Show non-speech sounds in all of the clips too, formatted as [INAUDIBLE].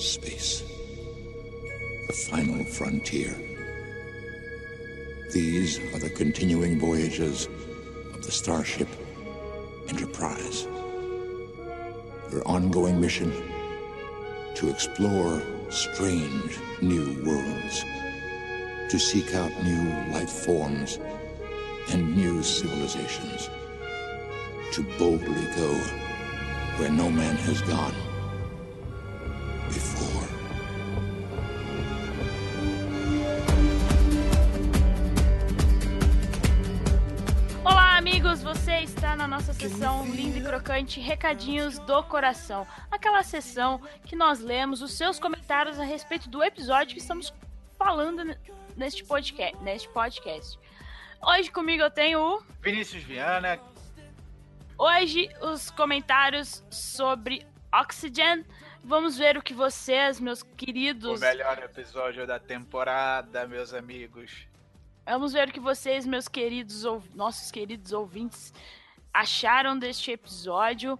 Space. The final frontier. These are the continuing voyages of the starship Enterprise. Their ongoing mission to explore strange new worlds, to seek out new life forms and new civilizations, to boldly go where no man has gone sessão linda e crocante Recadinhos do Coração. Aquela sessão que nós lemos os seus comentários a respeito do episódio que estamos falando neste podcast. Neste podcast. Hoje comigo eu tenho o Vinícius Viana. Hoje os comentários sobre Oxygen. Vamos ver o que vocês, meus O queridos, melhor episódio da temporada, meus amigos. Vamos ver o que vocês, meus queridos, ou nossos queridos ouvintes, acharam deste episódio.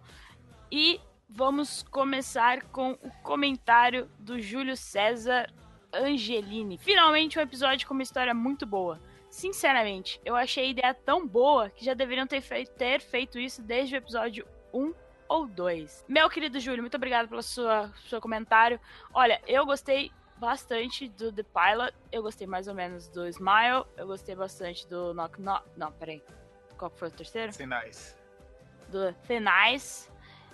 E vamos começar com o comentário do Júlio César Angelini. Finalmente um episódio com uma história muito boa. Sinceramente, eu achei a ideia tão boa que já deveriam ter feito, ter feito isso desde o episódio 1 ou 2. Meu querido Júlio, muito obrigado pelo sua, seu comentário. Olha, eu gostei bastante do The Pilot. Eu gostei mais ou menos do Smile. Eu gostei bastante do Knock Knock. Não, peraí. Qual foi o terceiro? Sinais. Do Nice.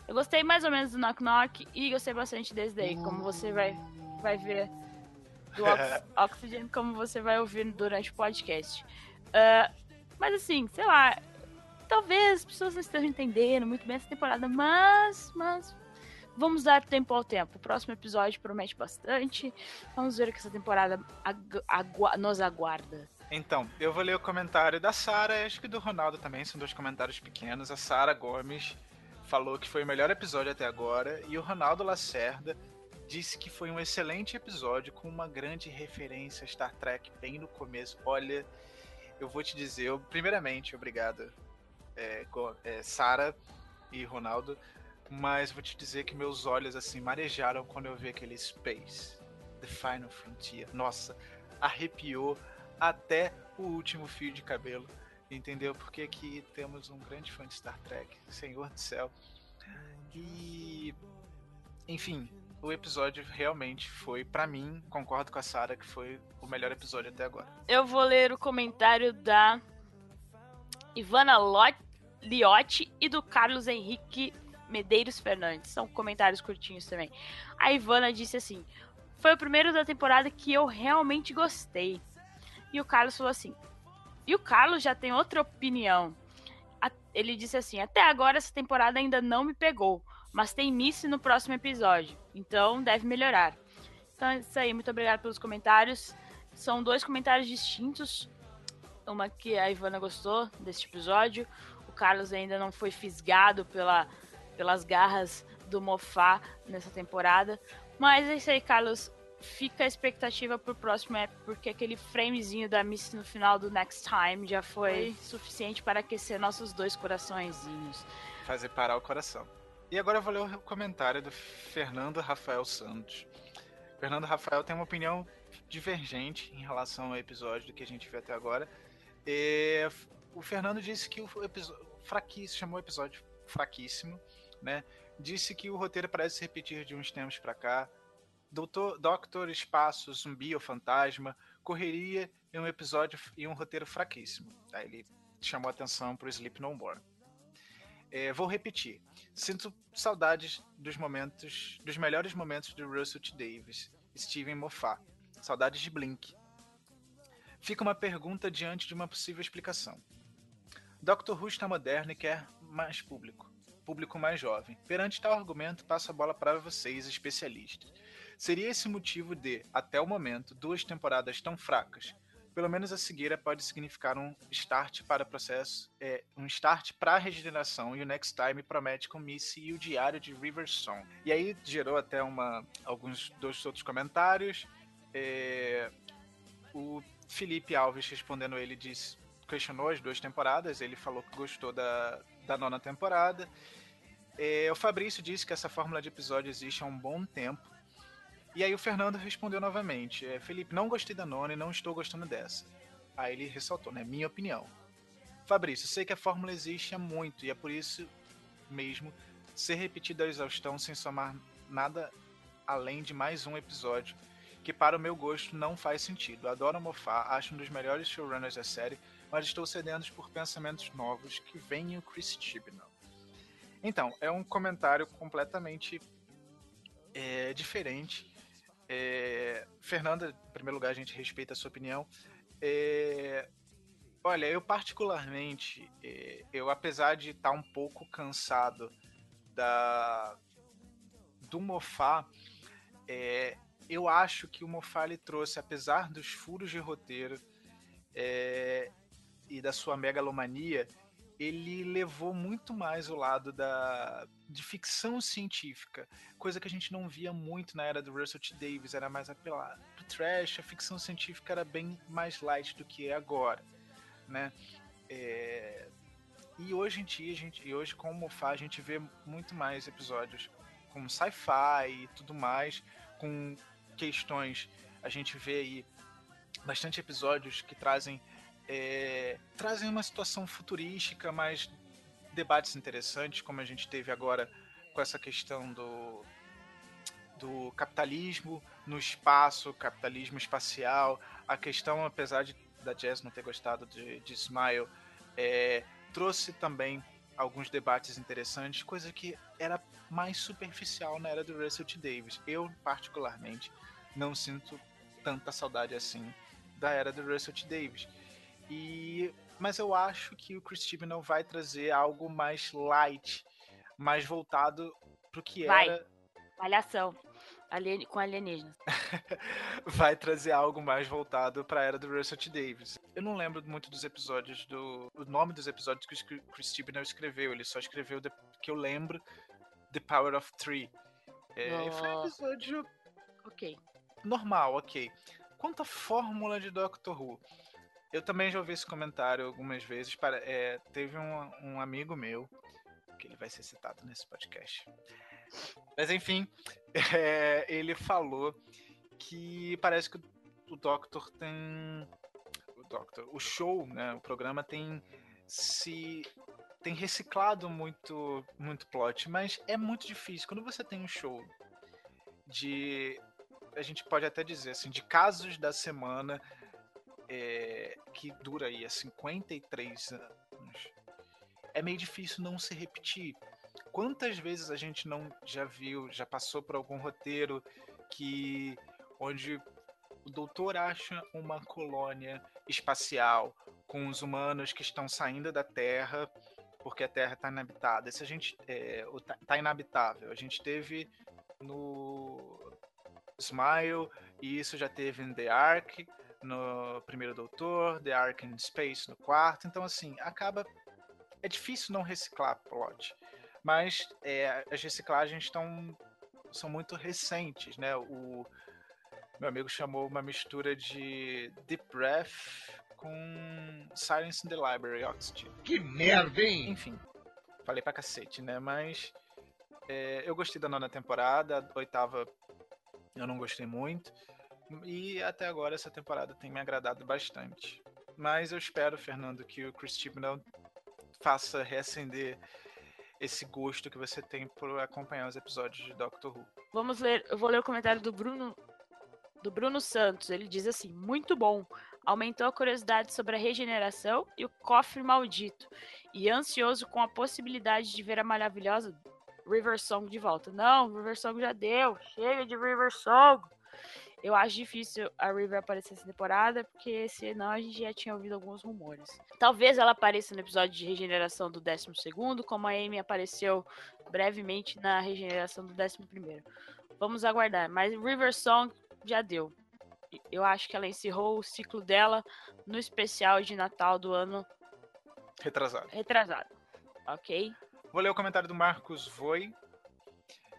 Eu gostei mais ou menos do Knock Knock e gostei bastante desse daí, como você vai, vai ver do [LAUGHS] Ox- Oxygen, como você vai ouvir durante o podcast. Ah, mas assim, sei lá, talvez as pessoas não estejam entendendo muito bem essa temporada, mas, mas vamos dar tempo ao tempo. O próximo episódio promete bastante. Vamos ver o que essa temporada agu- agua- nos aguarda. Então, eu vou ler o comentário da Sara, acho que do Ronaldo também, são dois comentários pequenos. A Sara Gomes falou que foi o melhor episódio até agora, e o Ronaldo Lacerda disse que foi um excelente episódio com uma grande referência a Star Trek bem no começo. Olha, eu vou te dizer, eu- primeiramente, obrigado, é, é, Sara e Ronaldo, mas vou te dizer que meus olhos assim marejaram quando eu vi aquele Space, The Final Frontier. Nossa, arrepiou até o último fio de cabelo. Entendeu? Porque aqui temos um grande fã de Star Trek, Senhor do Céu. E. Enfim, o episódio realmente foi, pra mim, concordo com a Sarah, que foi o melhor episódio até agora. Eu vou ler o comentário da Ivana Liotti e do Carlos Henrique Medeiros Fernandes. São comentários curtinhos também. A Ivana disse assim: Foi o primeiro da temporada que eu realmente gostei. E o Carlos falou assim: E o Carlos já tem outra opinião. Ele disse assim: Até agora essa temporada ainda não me pegou, mas tem Missy no próximo episódio, então deve melhorar. Então é isso aí, muito obrigada pelos comentários. São dois comentários distintos. Uma que a Ivana gostou deste episódio. O Carlos ainda não foi fisgado pela, pelas garras do Mofá nessa temporada. Mas é isso aí, Carlos. Fica a expectativa pro próximo app, porque aquele framezinho da Miss no final do Next Time já foi suficiente para aquecer nossos dois coraçõezinhos. Fazer parar o coração. E agora eu vou ler o comentário do Fernando Rafael Santos. Fernando Rafael tem uma opinião divergente em relação ao episódio do que a gente viu até agora. E o Fernando disse que o episódio fraquíssimo, chamou o episódio fraquíssimo, né? Disse que o roteiro parece se repetir de uns tempos pra cá. Doutor, Doctor Espaço, Zumbi ou Fantasma, correria em um episódio e um roteiro fraquíssimo. Aí ele chamou atenção pro Sleep No More. É, vou repetir. Sinto saudades dos momentos, dos melhores momentos de Russell T. Davis, Steven Moffat. Saudades de Blink. Fica uma pergunta diante de uma possível explicação. Doctor Who está moderno e quer mais público, público mais jovem. Perante tal argumento, passo a bola para vocês, especialistas. Seria esse motivo de, até o momento, duas temporadas tão fracas? Pelo menos a cegueira pode significar um start para processo, é, um start para a regeneração e o Next Time promete com Missy e o Diário de River Song. E aí gerou até uma, alguns dois outros comentários. É, o Felipe Alves respondendo ele disse, questionou as duas temporadas, ele falou que gostou da, da nona temporada. É, o Fabrício disse que essa fórmula de episódio existe há um bom tempo E aí o Fernando respondeu novamente: é, Felipe, não gostei da nona e não estou gostando dessa. Aí ele ressaltou, né? Minha opinião. Fabrício, sei que a fórmula existe há muito e é por isso mesmo ser repetida a exaustão sem somar nada além de mais um episódio, que para o meu gosto não faz sentido. Adoro Mofá, acho um dos melhores showrunners da série, mas estou cedendo por pensamentos novos que venham Chris Chibnall. Então, é um comentário completamente é, diferente é, Fernanda, em primeiro lugar, a gente respeita a sua opinião. É, olha, eu particularmente, é, eu apesar de estar um pouco cansado da do Mofá, é, eu acho que o Mofá ele trouxe, apesar dos furos de roteiro é, e da sua megalomania, ele levou muito mais o lado da, de ficção científica, coisa que a gente não via muito na era do Russell T. Davis, era mais apelado. Pro trash, a ficção científica era bem mais light do que é agora, né? É... E hoje em dia, a gente, e hoje com o Mofá, a gente vê muito mais episódios com sci-fi e tudo mais, com questões, a gente vê aí bastante episódios que trazem é, trazem uma situação futurística, mas debates interessantes, como a gente teve agora com essa questão do, do capitalismo no espaço, capitalismo espacial, a questão, apesar de da Jazz não ter gostado de, de Smile, é, trouxe também alguns debates interessantes, coisa que era mais superficial na era do Russell T. Davis. Eu, particularmente, não sinto tanta saudade assim da era do Russell T. Davis. E mas eu acho que o Chris não vai trazer algo mais light, mais voltado pro que vai. era. Malhação. Alien... Com alienígenas. [LAUGHS] vai trazer algo mais voltado para a era do Russell T. Davis. Eu não lembro muito dos episódios do. O nome dos episódios que o Chris Chibnall escreveu. Ele só escreveu the... que eu lembro The Power of Three. É, Foi um episódio. Ok. Normal, ok. Quanto à fórmula de Doctor Who, eu também já ouvi esse comentário algumas vezes. Para, é, teve um, um amigo meu, que ele vai ser citado nesse podcast. Mas enfim, é, [LAUGHS] ele falou que parece que o Doctor tem. O Doctor, o show, né? O programa tem se tem reciclado muito muito plot, mas é muito difícil quando você tem um show de a gente pode até dizer assim, de casos da semana é, que dura aí há 53 anos, é meio difícil não se repetir. Quantas vezes a gente não já viu, já passou por algum roteiro que onde o doutor acha uma colônia espacial com os humanos que estão saindo da Terra porque a Terra está inabitada. Se a gente é, tá inabitável, a gente teve no Smile e isso já teve em The Ark no primeiro Doutor, The Ark in Space no quarto. Então, assim, acaba. É difícil não reciclar plot. Mas é, as reciclagens estão são muito recentes, né? O meu amigo chamou uma mistura de Deep Breath com Silence in the Library Oxygen. Que merda, hein? Enfim, falei pra cacete, né? Mas é, eu gostei da nona temporada, a oitava eu não gostei muito. E até agora essa temporada tem me agradado bastante. Mas eu espero, Fernando, que o Chris Chibnall faça reacender esse gosto que você tem por acompanhar os episódios de Doctor Who. Vamos ler, eu vou ler o comentário do Bruno do Bruno Santos. Ele diz assim: "Muito bom. Aumentou a curiosidade sobre a regeneração e o cofre maldito. E ansioso com a possibilidade de ver a maravilhosa River Song de volta. Não, River Song já deu. Chega de River Song. Eu acho difícil a River aparecer essa temporada, porque senão a gente já tinha ouvido alguns rumores. Talvez ela apareça no episódio de regeneração do 12, como a Amy apareceu brevemente na regeneração do 11. Vamos aguardar. Mas River Song já deu. Eu acho que ela encerrou o ciclo dela no especial de Natal do ano retrasado. Retrasado. Ok? Vou ler o comentário do Marcos Voi.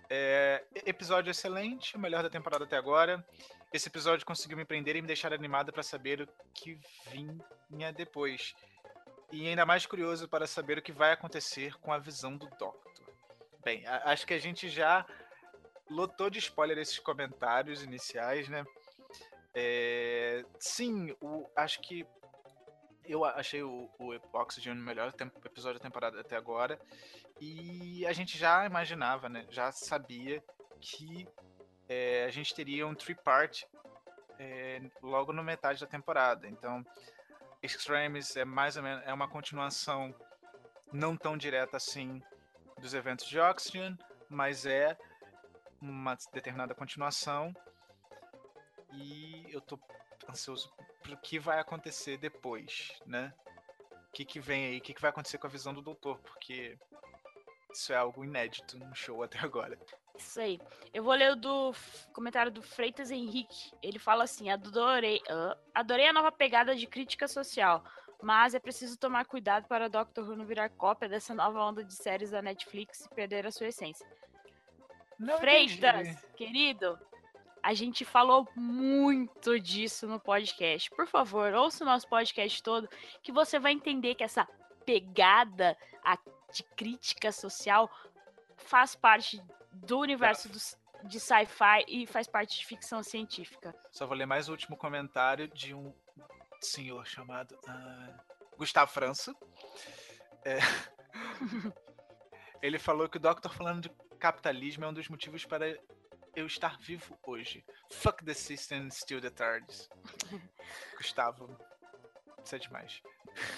É, episódio excelente, o melhor da temporada até agora. Esse episódio conseguiu me prender e me deixar animada para saber o que vinha depois. E ainda mais curioso para saber o que vai acontecer com a visão do Doctor. Bem, acho que a gente já lotou de spoiler esses comentários iniciais, né? É, sim, o, acho que eu achei o, o Oxygen o melhor episódio da temporada até agora. E a gente já imaginava, né? Já sabia que é, a gente teria um three-part é, logo no metade da temporada. Então, Extremes é mais ou menos é uma continuação não tão direta assim dos eventos de Oxygen, mas é uma determinada continuação. E eu tô ansioso pro que vai acontecer depois, né? O que, que vem aí, o que, que vai acontecer com a visão do doutor, porque isso é algo inédito no show até agora. Isso aí. Eu vou ler o do comentário do Freitas Henrique. Ele fala assim: adorei, uh, adorei a nova pegada de crítica social, mas é preciso tomar cuidado para Doctor Who não virar cópia dessa nova onda de séries da Netflix e perder a sua essência. Não Freitas, entendi. querido, a gente falou muito disso no podcast. Por favor, ouça o nosso podcast todo, que você vai entender que essa pegada de crítica social faz parte do universo do, de sci-fi e faz parte de ficção científica. Só vou ler mais o último comentário de um senhor chamado uh, Gustavo França. É... [LAUGHS] Ele falou que o Doctor falando de capitalismo é um dos motivos para eu estar vivo hoje. Fuck the system, still the TARDIS. [LAUGHS] Gustavo, isso é demais.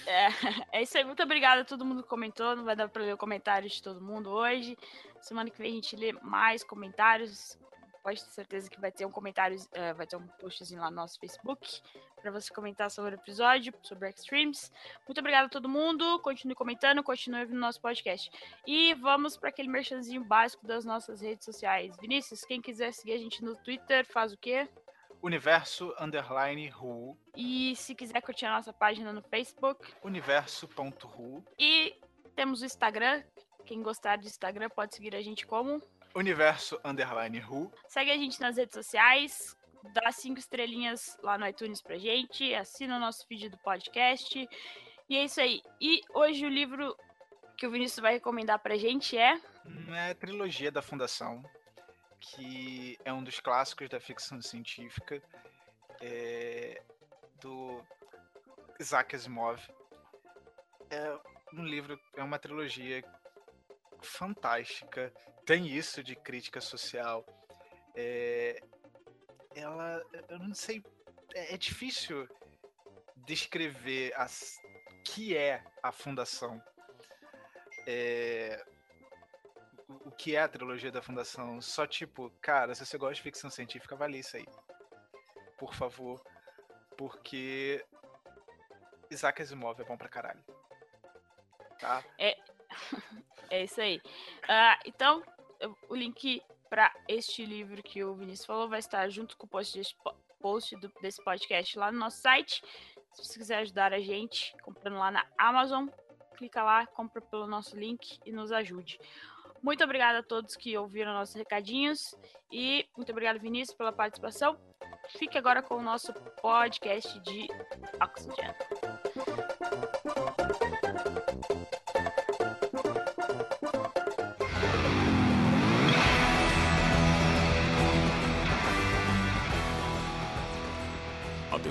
É, [LAUGHS] é isso aí. Muito obrigada a todo mundo que comentou. Não vai dar pra ler o comentário de todo mundo hoje. Semana que vem a gente lê mais comentários pode ter certeza que vai ter um comentário, uh, vai ter um postzinho lá no nosso Facebook para você comentar sobre o episódio, sobre Extremes. Muito obrigada a todo mundo. Continue comentando, continue ouvindo nosso podcast. E vamos para aquele merchanzinho básico das nossas redes sociais. Vinícius, quem quiser seguir a gente no Twitter, faz o quê? Universo Underline Ru. E se quiser curtir a nossa página no Facebook, universo.ru. E temos o Instagram. Quem gostar do Instagram pode seguir a gente como Universo Underline Who. Segue a gente nas redes sociais, dá cinco estrelinhas lá no iTunes pra gente, assina o nosso feed do podcast. E é isso aí. E hoje o livro que o Vinícius vai recomendar pra gente é. É a trilogia da Fundação, que é um dos clássicos da ficção científica é, do Isaac Asimov. É um livro, é uma trilogia fantástica, tem isso de crítica social. É, ela, eu não sei, é, é difícil descrever as, que é a fundação. É, o que é a trilogia da fundação? Só tipo, cara, se você gosta de ficção científica, vale isso aí. Por favor. Porque Isaac Asimov é bom pra caralho. Tá? É, é isso aí. Uh, então, o link para este livro que o Vinícius falou vai estar junto com o post desse, post do, desse podcast lá no nosso site. Se você quiser ajudar a gente comprando lá na Amazon, clica lá, compra pelo nosso link e nos ajude. Muito obrigada a todos que ouviram nossos recadinhos e muito obrigado, Vinícius, pela participação. Fique agora com o nosso podcast de Oxygen.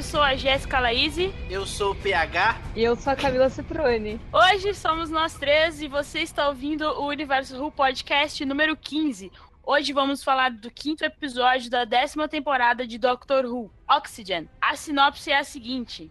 Eu sou a Jéssica Laíse. Eu sou o PH. E eu sou a Camila Ciprone. Hoje somos nós três e você está ouvindo o Universo Who Podcast número 15. Hoje vamos falar do quinto episódio da décima temporada de Doctor Who, Oxygen. A sinopse é a seguinte: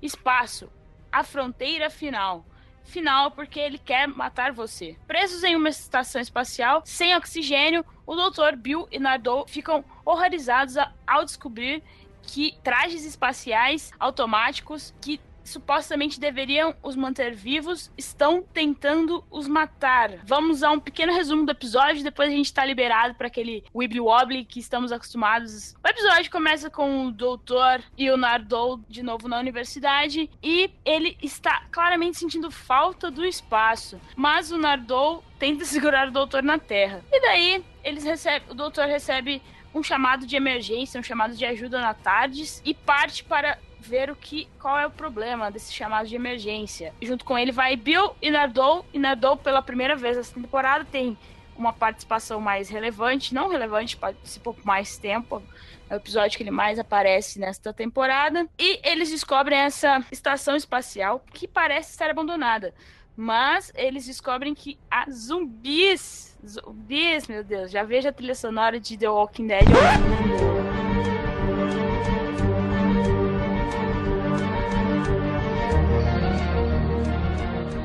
Espaço, a fronteira final final porque ele quer matar você. Presos em uma estação espacial sem oxigênio, o Dr. Bill e Nardole ficam horrorizados ao descobrir que trajes espaciais automáticos que supostamente deveriam os manter vivos, estão tentando os matar. Vamos a um pequeno resumo do episódio, depois a gente tá liberado para aquele wibbly wobbly que estamos acostumados. O episódio começa com o doutor e o Nardou de novo na universidade e ele está claramente sentindo falta do espaço, mas o Nardou tenta [LAUGHS] segurar o doutor na Terra. E daí eles recebem, o doutor recebe um chamado de emergência, um chamado de ajuda na Tardes e parte para ver o que qual é o problema desse chamado de emergência. Junto com ele vai Bill e Nardou, e Nardou pela primeira vez nessa temporada tem uma participação mais relevante, não relevante, participou por mais tempo. É o episódio que ele mais aparece nesta temporada. E eles descobrem essa estação espacial que parece estar abandonada. Mas eles descobrem que há zumbis. Zumbis, meu Deus. Já vejo a trilha sonora de The Walking Dead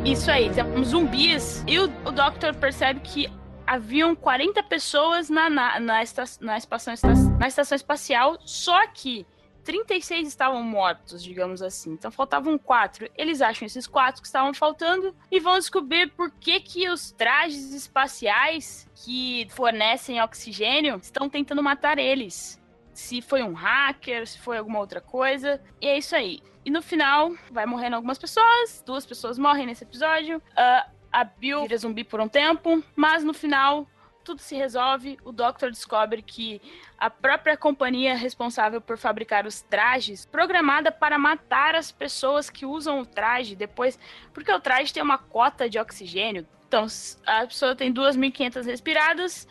Isso aí, temos zumbis. E o, o Doctor percebe que haviam 40 pessoas na, na, na, esta, na, estação, na estação espacial, só que 36 estavam mortos, digamos assim. Então faltavam quatro. Eles acham esses quatro que estavam faltando e vão descobrir por que, que os trajes espaciais que fornecem oxigênio estão tentando matar eles. Se foi um hacker, se foi alguma outra coisa. E é isso aí. E no final, vai morrendo algumas pessoas. Duas pessoas morrem nesse episódio. Uh, a Bill vira zumbi por um tempo. Mas no final, tudo se resolve. O Doctor descobre que a própria companhia responsável por fabricar os trajes, programada para matar as pessoas que usam o traje depois, porque o traje tem uma cota de oxigênio. Então, a pessoa tem 2.500 respiradas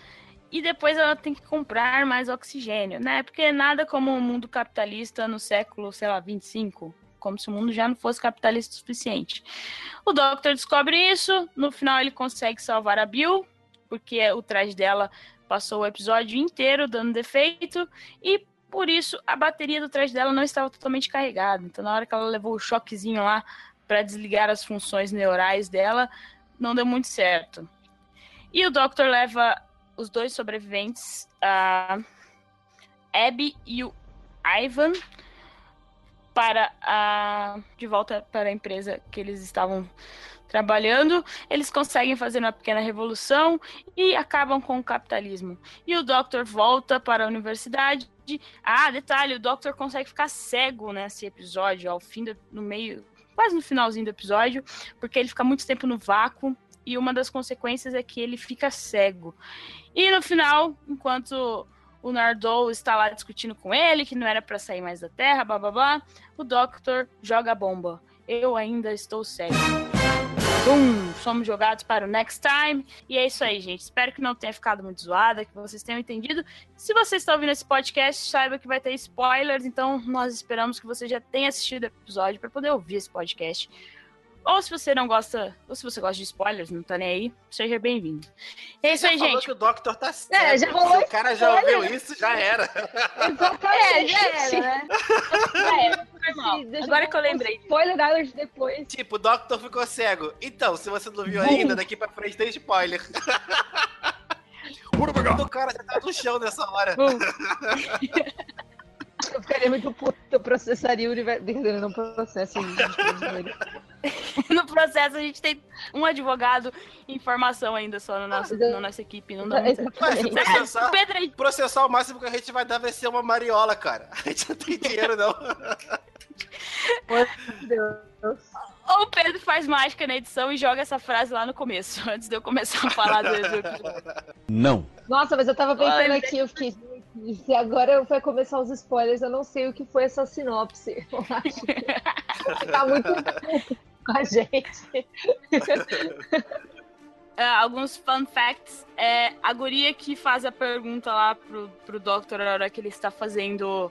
e depois ela tem que comprar mais oxigênio, né? Porque nada como o mundo capitalista no século, sei lá, 25, como se o mundo já não fosse capitalista o suficiente. O Doctor descobre isso, no final ele consegue salvar a Bill, porque o traje dela passou o episódio inteiro dando defeito e por isso a bateria do traje dela não estava totalmente carregada. Então na hora que ela levou o choquezinho lá para desligar as funções neurais dela, não deu muito certo. E o Doctor leva os dois sobreviventes, a Abby e o Ivan, para a de volta para a empresa que eles estavam trabalhando, eles conseguem fazer uma pequena revolução e acabam com o capitalismo. E o Doctor volta para a universidade. Ah, detalhe, o Doctor consegue ficar cego nesse episódio, ao fim do, no meio, quase no finalzinho do episódio, porque ele fica muito tempo no vácuo e uma das consequências é que ele fica cego. E no final, enquanto o Nardou está lá discutindo com ele, que não era para sair mais da Terra, blá, o Doctor joga a bomba. Eu ainda estou cego. Bum! Somos jogados para o next time. E é isso aí, gente. Espero que não tenha ficado muito zoada, que vocês tenham entendido. Se você está ouvindo esse podcast, saiba que vai ter spoilers, então nós esperamos que você já tenha assistido o episódio para poder ouvir esse podcast. Ou se você não gosta, ou se você gosta de spoilers, não tá nem aí, seja bem-vindo. É isso aí, gente. que o Doctor tá certo. É, já rolou Se o cara já ouviu isso, já era. [LAUGHS] É, já era, né? [LAUGHS] É, foi mal. Deixa Agora que eu lembrei. Spoiler alert depois. Tipo, o Doctor ficou cego. Então, se você não viu ainda, daqui pra frente tem spoiler. O cara já tá no chão nessa hora. [LAUGHS] Eu ficaria muito puto, eu processaria o universo. Brincadeira, não processo. [LAUGHS] No processo, a gente tem um advogado em formação ainda só na nossa, na nossa equipe. Não dá muito. Mas processar, O Pedro aí. processar o máximo que a gente vai dar vai ser uma mariola, cara. [LAUGHS] A gente não tem dinheiro, não. Meu Deus. Ou o Pedro faz mágica na edição e joga essa frase lá no começo, [LAUGHS] antes de eu começar a falar do. Não. Nossa, mas eu tava pensando Olha. aqui, eu fiquei. Se agora vai começar os spoilers, eu não sei o que foi essa sinopse. Eu acho que [LAUGHS] tá muito [LAUGHS] com a gente. Ah, alguns fun facts. É, a guria que faz a pergunta lá pro, pro Doctor na hora que ele está fazendo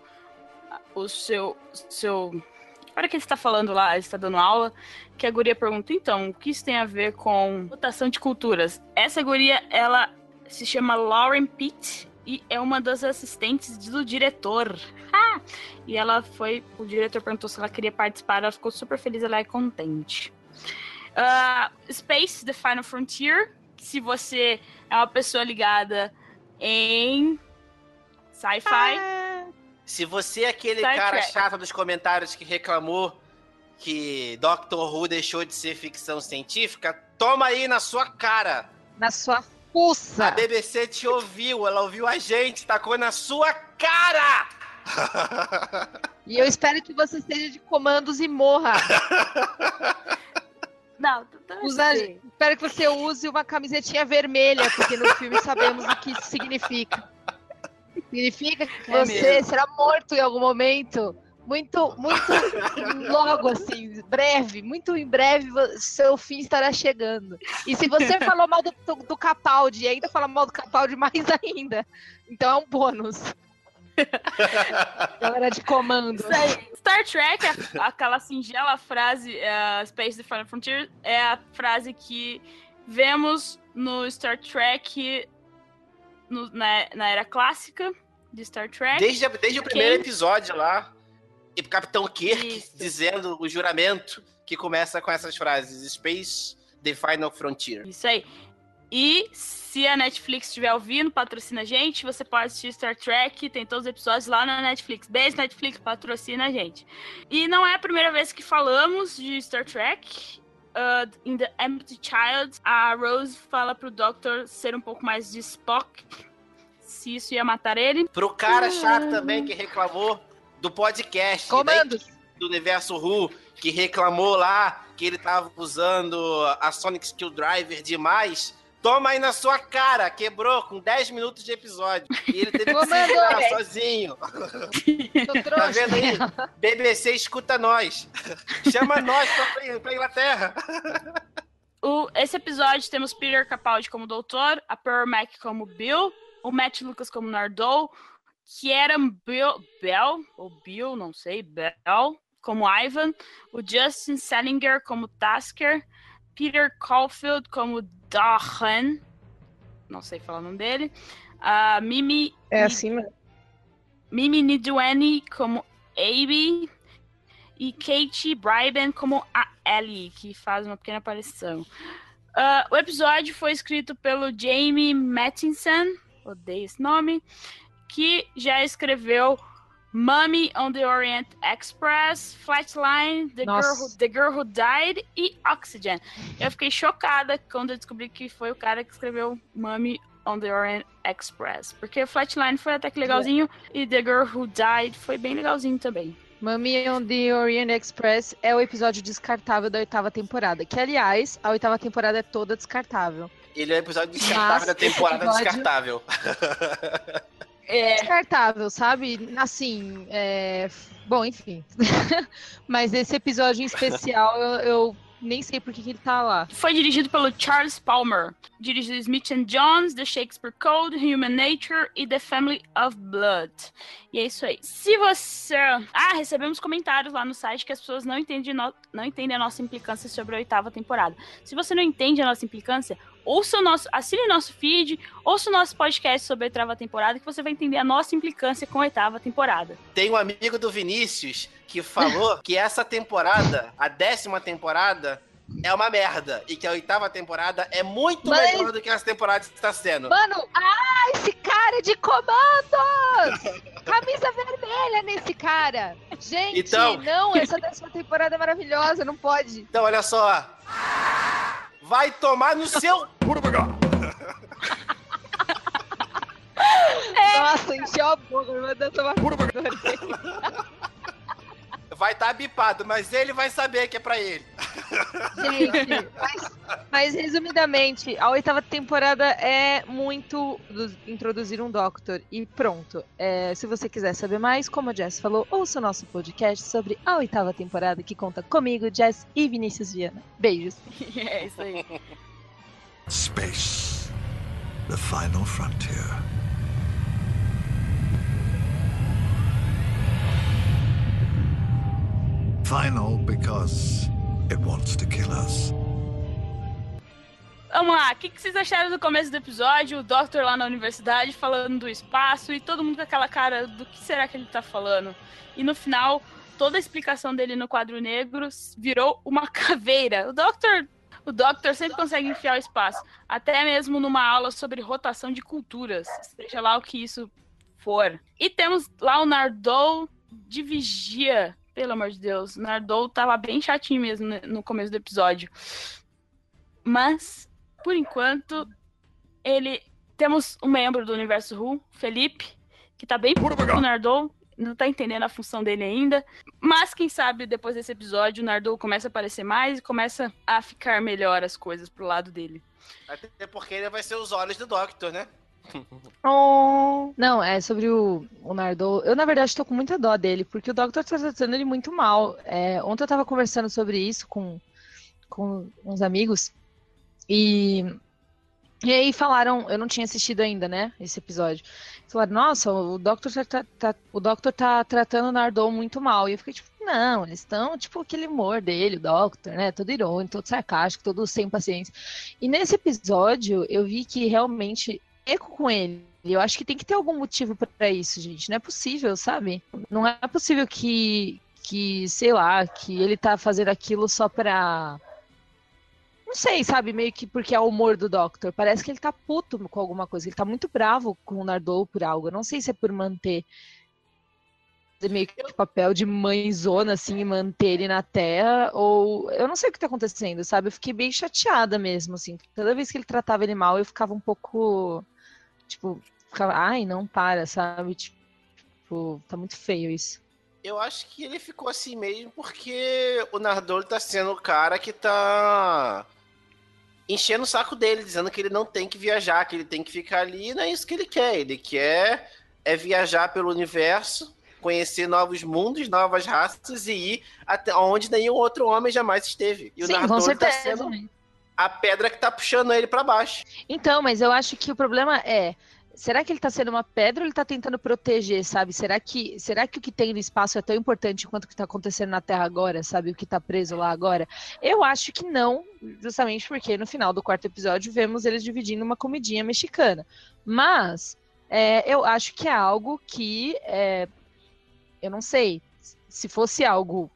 o seu. seu na hora que ele está falando lá, ele está dando aula, que a guria pergunta, então, o que isso tem a ver com rotação de culturas? Essa guria, ela se chama Lauren Pitt e é uma das assistentes do diretor. Ah! E ela foi, o diretor perguntou se ela queria participar, ela ficou super feliz, ela é contente. Ah, Space, The Final Frontier. Se você é uma pessoa ligada em sci-fi, Se você é aquele Star cara Trek. chato dos comentários que reclamou que Doctor Who deixou de ser ficção científica, toma aí na sua cara. Na sua A fuça. BBC te ouviu, ela ouviu a gente, tacou na sua cara! E eu espero que você esteja de comandos e morra. [LAUGHS] Não, Usar- espero que você use uma camisetinha vermelha, porque no filme sabemos o que isso significa. Significa que É você mesmo. será morto em algum momento. Muito, muito logo, assim, breve, muito em breve, seu fim estará chegando. E se você [LAUGHS] falou mal do, do, do Capaldi e ainda fala mal do Capaldi mais [LAUGHS] ainda, então é um bônus. [LAUGHS] Galera de comando. Isso aí. Star Trek, a- aquela singela frase, é, Space the Final Frontier, é a frase que vemos no Star Trek no- na, na era clássica de Star Trek. Desde, desde o primeiro Quem? episódio lá, e o Capitão Kirk Isso. dizendo o juramento que começa com essas frases: Space, the Final Frontier. Isso aí. E se a Netflix estiver ouvindo, patrocina a gente, você pode assistir Star Trek, tem todos os episódios lá na Netflix. Beijo, Netflix, patrocina a gente. E não é a primeira vez que falamos de Star Trek. Uh, in The Empty Child, a Rose fala pro Doctor ser um pouco mais de Spock, se isso ia matar ele. Pro cara chato também que reclamou do podcast da Comandos. do universo Who, que reclamou lá que ele tava usando a Sonic Skill Driver demais. Toma aí na sua cara, quebrou com 10 minutos de episódio. E ele teve que se virar sozinho. Tô Tá vendo aí? BBC escuta nós. Chama nós pra, pra Inglaterra. O, esse episódio temos Peter Capaldi como doutor, a Pearl Mac como Bill, o Matt Lucas como Nardole, Kieran Bill, Bell, ou Bill, não sei, Bell, como Ivan, o Justin Salinger como Tasker, Peter Caulfield como Dahan, não sei falar o nome dele, a Mimi É assim, mano. Mimi Nidueni como Abby e Kate Bryben como a Ellie, que faz uma pequena aparição. Ah, o episódio foi escrito pelo Jamie Mattinson, odeio esse nome, que já escreveu Mummy on the Orient Express, Flatline, The, Girl. Who, the Girl Who Died e Oxygen. Eu fiquei chocada quando eu descobri que foi o cara que escreveu Mummy on the Orient Express. Porque Flatline foi até que legalzinho e The Girl Who Died foi bem legalzinho também. Mummy on the Orient Express é o episódio descartável da oitava temporada. Que, aliás, a oitava temporada é toda descartável. Ele é o episódio descartável Mas da temporada episódio- descartável. [LAUGHS] É, Descartável, sabe? Assim, é... Bom, enfim. [LAUGHS] Mas esse episódio em especial, eu, eu nem sei por que, que ele tá lá. foi dirigido pelo Charles Palmer. Dirigiu Smith and Jones, The Shakespeare Code, Human Nature e The Family of Blood. E é isso aí. Se você. Ah, recebemos comentários lá no site que as pessoas não entendem, no- não entendem a nossa implicância sobre a oitava temporada. Se você não entende a nossa implicância, ouça o nosso. Assine nosso feed, ouça o nosso podcast sobre a oitava temporada, que você vai entender a nossa implicância com a oitava temporada. Tem um amigo do Vinícius que falou que essa temporada, a décima temporada, é uma merda. E que a oitava temporada é muito Mas- melhor do que essa temporada está sendo. Mano, ah, esse cara é de comandos! Camisa vermelha nesse cara. Gente, Então- não, essa décima temporada é maravilhosa, não pode. Então, olha só. Vai tomar no seu. [LAUGHS] Nossa, encheu a boca, me mandando uma Vai estar bipado, mas ele vai saber que é pra ele. Gente, mas, mas resumidamente, a oitava temporada é muito do- introduzir um Doctor e pronto. É, se você quiser saber mais, como a Jess falou, ouça o nosso podcast sobre a oitava temporada que conta comigo, Jess e Vinícius Viana. Beijos. [LAUGHS] é isso aí. Space, the final frontier. Final because it wants to kill us. Vamos lá, o que, que vocês acharam do começo do episódio? O Doctor lá na universidade falando do espaço e todo mundo com aquela cara do que será que ele tá falando? E no final, toda a explicação dele no quadro negro virou uma [LAUGHS] caveira. O Doctor, o Doctor sempre consegue enfiar o espaço, até mesmo numa aula sobre rotação de culturas, seja lá o que isso for. E temos lá o Nardou de vigia. Pelo amor de Deus, o Nardou tava bem chatinho mesmo no começo do episódio. Mas, por enquanto, ele. Temos um membro do universo Who, Felipe, que tá bem puto com o Nardou. Não tá entendendo a função dele ainda. Mas quem sabe depois desse episódio o Nardou começa a aparecer mais e começa a ficar melhor as coisas pro lado dele. Até porque ele vai ser os olhos do Doctor, né? Oh. Não, é sobre o, o Nardou. Eu, na verdade, tô com muita dó dele, porque o Doctor tá tratando ele muito mal. É, ontem eu tava conversando sobre isso com, com uns amigos. E, e aí falaram, eu não tinha assistido ainda, né, esse episódio. Falaram, nossa, o Doctor tá, tá- tá- o Doctor tá tratando o Nardou muito mal. E eu fiquei tipo, não, eles estão, tipo, aquele humor dele, o Doctor, né, todo irônico, todo sarcástico, todo sem paciência. E nesse episódio, eu vi que realmente eco com ele. Eu acho que tem que ter algum motivo pra isso, gente. Não é possível, sabe? Não é possível que, que sei lá, que ele tá fazendo aquilo só pra não sei, sabe? Meio que porque é o humor do Doctor. Parece que ele tá puto com alguma coisa. Ele tá muito bravo com o Nardou por algo. Eu não sei se é por manter meio que o papel de mãezona, assim, e manter ele na Terra, ou... Eu não sei o que tá acontecendo, sabe? Eu fiquei bem chateada mesmo, assim. Toda vez que ele tratava ele mal, eu ficava um pouco... Tipo, ficava... Ai, não para, sabe? Tipo, tá muito feio isso. Eu acho que ele ficou assim mesmo porque o Nardole tá sendo o cara que tá enchendo o saco dele, dizendo que ele não tem que viajar, que ele tem que ficar ali, e não é isso que ele quer. Ele quer é viajar pelo universo, conhecer novos mundos, novas raças e ir até onde nenhum outro homem jamais esteve. E o Sim, com tá certeza. sendo a pedra que tá puxando ele pra baixo. Então, mas eu acho que o problema é. Será que ele tá sendo uma pedra ou ele tá tentando proteger, sabe? Será que, será que o que tem no espaço é tão importante quanto o que tá acontecendo na Terra agora, sabe? O que tá preso lá agora? Eu acho que não, justamente porque no final do quarto episódio vemos eles dividindo uma comidinha mexicana. Mas é, eu acho que é algo que é, eu não sei. Se fosse algo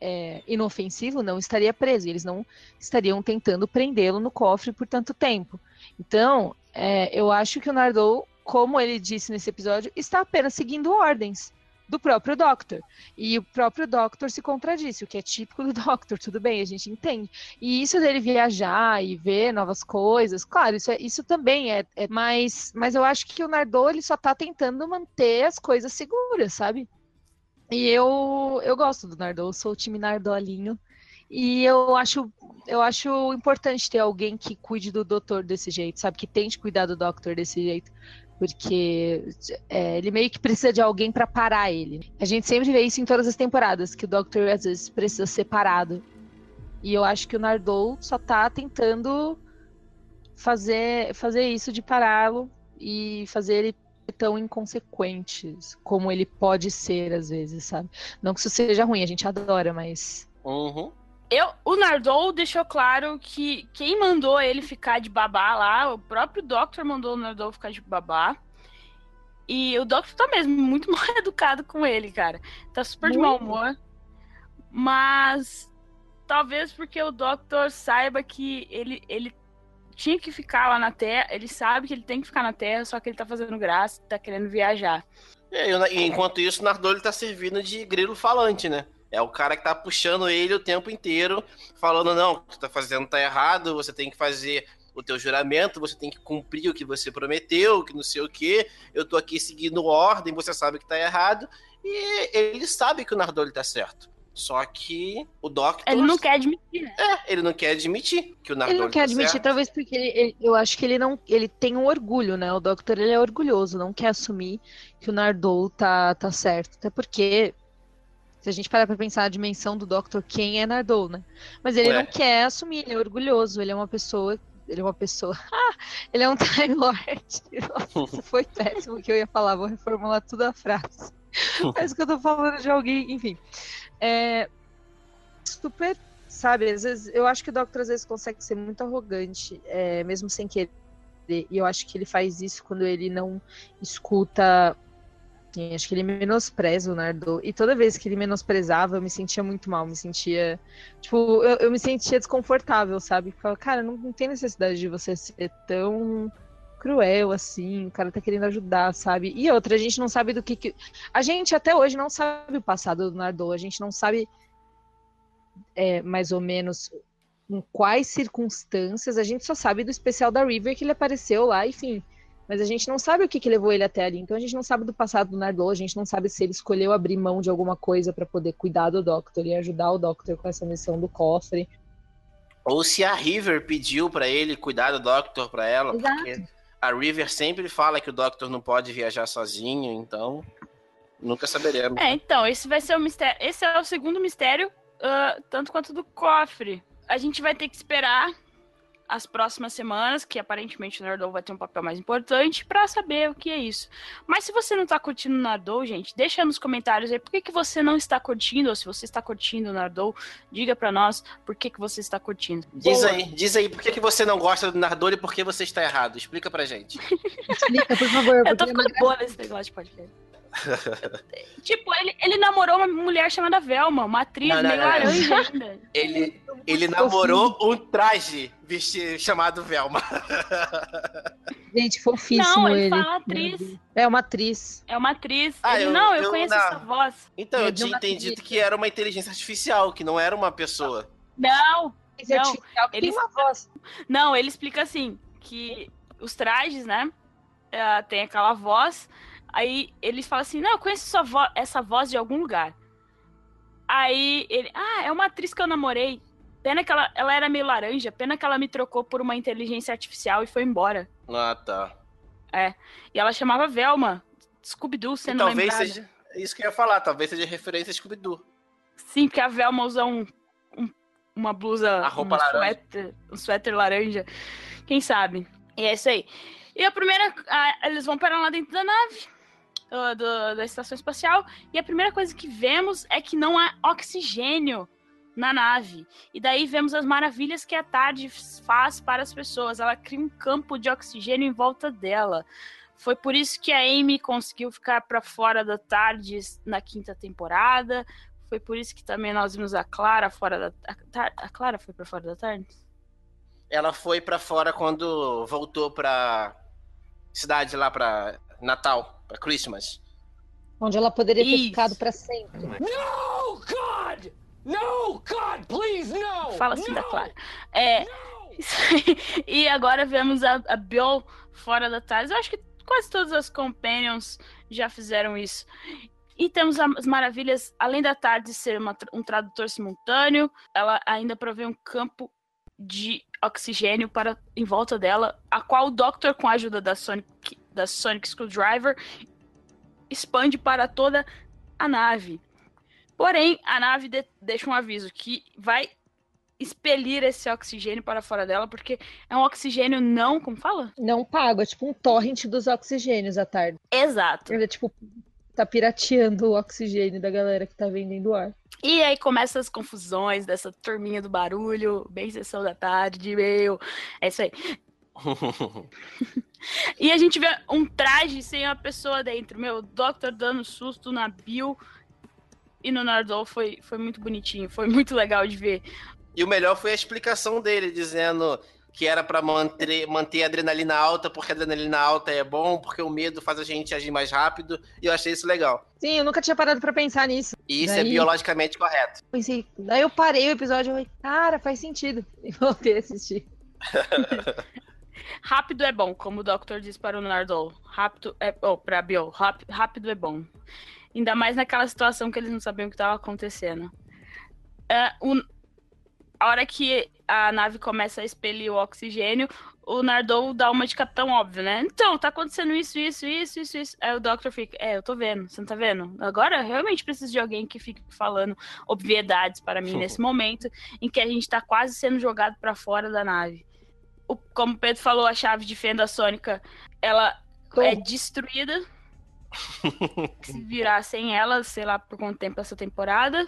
é, inofensivo, não estaria preso. Eles não estariam tentando prendê-lo no cofre por tanto tempo. Então, é, eu acho que o Nardou, como ele disse nesse episódio, está apenas seguindo ordens do próprio Doctor. E o próprio Doctor se contradisse, o que é típico do [LAUGHS] Doctor, tudo bem, a gente entende. E isso dele viajar e ver novas coisas, claro, isso, é, isso também é, é mais. Mas eu acho que o Nardou ele só tá tentando manter as coisas seguras, sabe? E eu, eu gosto do Nardou, sou o time Nardolinho. E eu acho, eu acho importante ter alguém que cuide do doutor desse jeito, sabe? Que tente cuidar do Doctor desse jeito. Porque é, ele meio que precisa de alguém para parar ele. A gente sempre vê isso em todas as temporadas, que o Doctor às vezes precisa ser parado. E eu acho que o Nardou só tá tentando fazer, fazer isso de pará-lo e fazer ele tão inconsequente como ele pode ser às vezes, sabe? Não que isso seja ruim, a gente adora, mas Uhum. Eu, o Nardou deixou claro que quem mandou ele ficar de babá lá, o próprio Doctor mandou o Nardou ficar de babá. E o Doctor tá mesmo muito [LAUGHS] mal educado com ele, cara. Tá super de mau Muito. humor. Mas talvez porque o Doctor saiba que ele, ele tinha que ficar lá na Terra. Ele sabe que ele tem que ficar na Terra, só que ele tá fazendo graça, tá querendo viajar. É, e, enquanto isso, o Nardole tá servindo de grilo falante, né? É o cara que tá puxando ele o tempo inteiro, falando, não, o que tu tá fazendo tá errado, você tem que fazer o teu juramento, você tem que cumprir o que você prometeu, que não sei o que, eu tô aqui seguindo ordem, você sabe que tá errado, e ele sabe que o Nardole tá certo. Só que o Doctor... Ele não quer admitir, né? É, ele não quer admitir que o Nardole ele não quer tá admitir, certo. talvez porque ele, ele- eu acho que ele não, ele tem um orgulho, né? O Doctor ele é orgulhoso, não quer assumir que o Nardou tá, tá certo, até porque se a gente parar pra pensar a dimensão do Doctor, quem é Nardou, né? Mas ele Ué. não quer assumir, ele é orgulhoso, ele é uma pessoa, ele é uma pessoa, [LAUGHS] Ah, ele é um Time Lord. Foi péssimo que eu ia falar, vou reformular tudo a frase. Parece que eu tô falando de alguém, enfim. É, super, sabe, às vezes, eu acho que o Doctor às vezes consegue ser muito arrogante, é, mesmo sem querer. E eu acho que ele faz isso quando ele não escuta. Sim, acho que ele menospreza o Nardô. E toda vez que ele menosprezava, eu me sentia muito mal. Me sentia. Tipo, eu, eu me sentia desconfortável, sabe? Ficava, cara, não, não tem necessidade de você ser tão. cruel, assim, o cara tá querendo ajudar, sabe? E outra, a gente não sabe do que, que... A gente até hoje não sabe o passado do Nardô, a gente não sabe é, mais ou menos em quais circunstâncias, a gente só sabe do especial da River que ele apareceu lá, enfim. Mas a gente não sabe o que, que levou ele até ali. Então a gente não sabe do passado do Nardô, a gente não sabe se ele escolheu abrir mão de alguma coisa para poder cuidar do Doctor e ajudar o Doctor com essa missão do cofre. Ou se a River pediu para ele cuidar do Doctor para ela, Exato. porque a River sempre fala que o Doctor não pode viajar sozinho, então nunca saberemos. É, então, esse vai ser o mistério. Esse é o segundo mistério, ah, tanto quanto do cofre. A gente vai ter que esperar as próximas semanas, que aparentemente o Nardou vai ter um papel mais importante, pra saber o que é isso. Mas se você não tá curtindo o Nardou, gente, deixa nos comentários aí por que, que você não está curtindo, ou se você está curtindo o Nardou, diga pra nós por que, que você está curtindo. Diz Boa. aí, diz aí, por que, que você não gosta do Nardole e por que você está errado? Explica pra gente. [LAUGHS] Explica, por favor. Eu tô é ficando boa nesse negócio de podcast. [LAUGHS] tipo, ele, ele namorou uma mulher chamada Velma, uma atriz Não, não, meio não, não. laranja [LAUGHS] ainda. Ele, ele namorou um traje vesti- chamado Velma. [LAUGHS] Gente, fofíssimo Não, ele ele. fala atriz. É uma atriz. É uma atriz. Ah, Ele, eu- não, eu, eu conheço essa voz. Então, eu Ele tinha entendido que era uma inteligência artificial, que não era uma pessoa. Não, Esse Não, ele- tem uma voz. não, ele explica assim, que os trajes, né, eh, tem aquela voz, aí ele fala assim, não, eu conheço essa, vo- essa voz de algum lugar. Aí ele, ah, é uma atriz que eu namorei. Pena que ela, ela era meio laranja, pena que ela me trocou por uma inteligência artificial e foi embora. Ah, tá. E ela chamava Velma, Scooby-Doo sendo talvez lembrada. seja. é Isso que eu ia falar, talvez seja referência a Scooby-Doo. Sim, porque a Velma usa um, um- uma blusa, A roupa um laranja. suéter, um suéter laranja. Quem sabe? E é isso aí. E a primeira, a- eles vão parar lá dentro da nave, ah, do- da estação espacial, e a primeira coisa que vemos é que não há oxigênio na nave. E daí vemos as maravilhas que a tarde faz para as pessoas. Ela cria um campo de oxigênio em volta dela. Foi por isso que a Amy conseguiu ficar para fora da tarde na quinta temporada. Foi por isso que também nós vimos a Clara fora da a, Clara foi para fora da tarde? Ela foi pra fora quando voltou pra cidade lá pra Natal, pra Christmas. Onde ela poderia ter Isso. ficado pra sempre. No, God! No, God, please, no! Fala assim da no, Clara. É. [LAUGHS] E agora vemos a, a Bill fora da tarde. Eu acho que quase todas as Companions já fizeram isso. E temos as maravilhas, além da tarde ser uma um tradutor simultâneo, ela ainda provê um campo de oxigênio para em volta dela, a qual o Doctor, com a ajuda da Sonic, da Sonic Screwdriver, expande para toda a nave. Porém, a nave de- deixa um aviso que vai expelir esse oxigênio para fora dela, porque é um oxigênio não, como fala? Não pago, é tipo um torrent dos oxigênios à tarde. Exato. Ele é tipo, tá pirateando o oxigênio da galera que tá vendendo ar. E aí começam as confusões dessa turminha do barulho, bem sessão da tarde, meu. É isso aí. [LAUGHS] E a gente vê um traje sem a pessoa dentro. Meu, o Doctor dando susto na Bill e no Nardole foi, foi muito bonitinho. Foi muito legal de ver. E o melhor foi a explicação dele, dizendo que era pra manter, manter a adrenalina alta, porque a adrenalina alta é bom, porque o medo faz a gente agir mais rápido. E eu achei isso legal. Sim, eu nunca tinha parado pra pensar nisso. E isso é Daí- biologicamente correto. Pensei, daí eu parei o episódio e falei, cara, faz sentido. [LAUGHS] E voltei a assistir. [LAUGHS] Rápido é bom, como o Doctor disse para o Nardole. Rápido é. Oh, pra Bill. Ráp- Rápido é bom. Ainda mais naquela situação que eles não sabiam o que estava acontecendo. O- a hora que a nave começa a expelir o oxigênio, o Nardole dá uma de capitão óbvio, né? Então, tá acontecendo isso, isso, isso, isso, isso. Aí o Doctor fica, é, eu tô vendo, você não tá vendo? Agora eu realmente preciso de alguém que fique falando obviedades para mim [LAUGHS] nesse momento em que a gente tá quase sendo jogado para fora da nave. O- como o Pedro falou, a chave de fenda sônica, ela Tô. é destruída. [LAUGHS] Se virar sem ela, sei lá por quanto tempo essa temporada.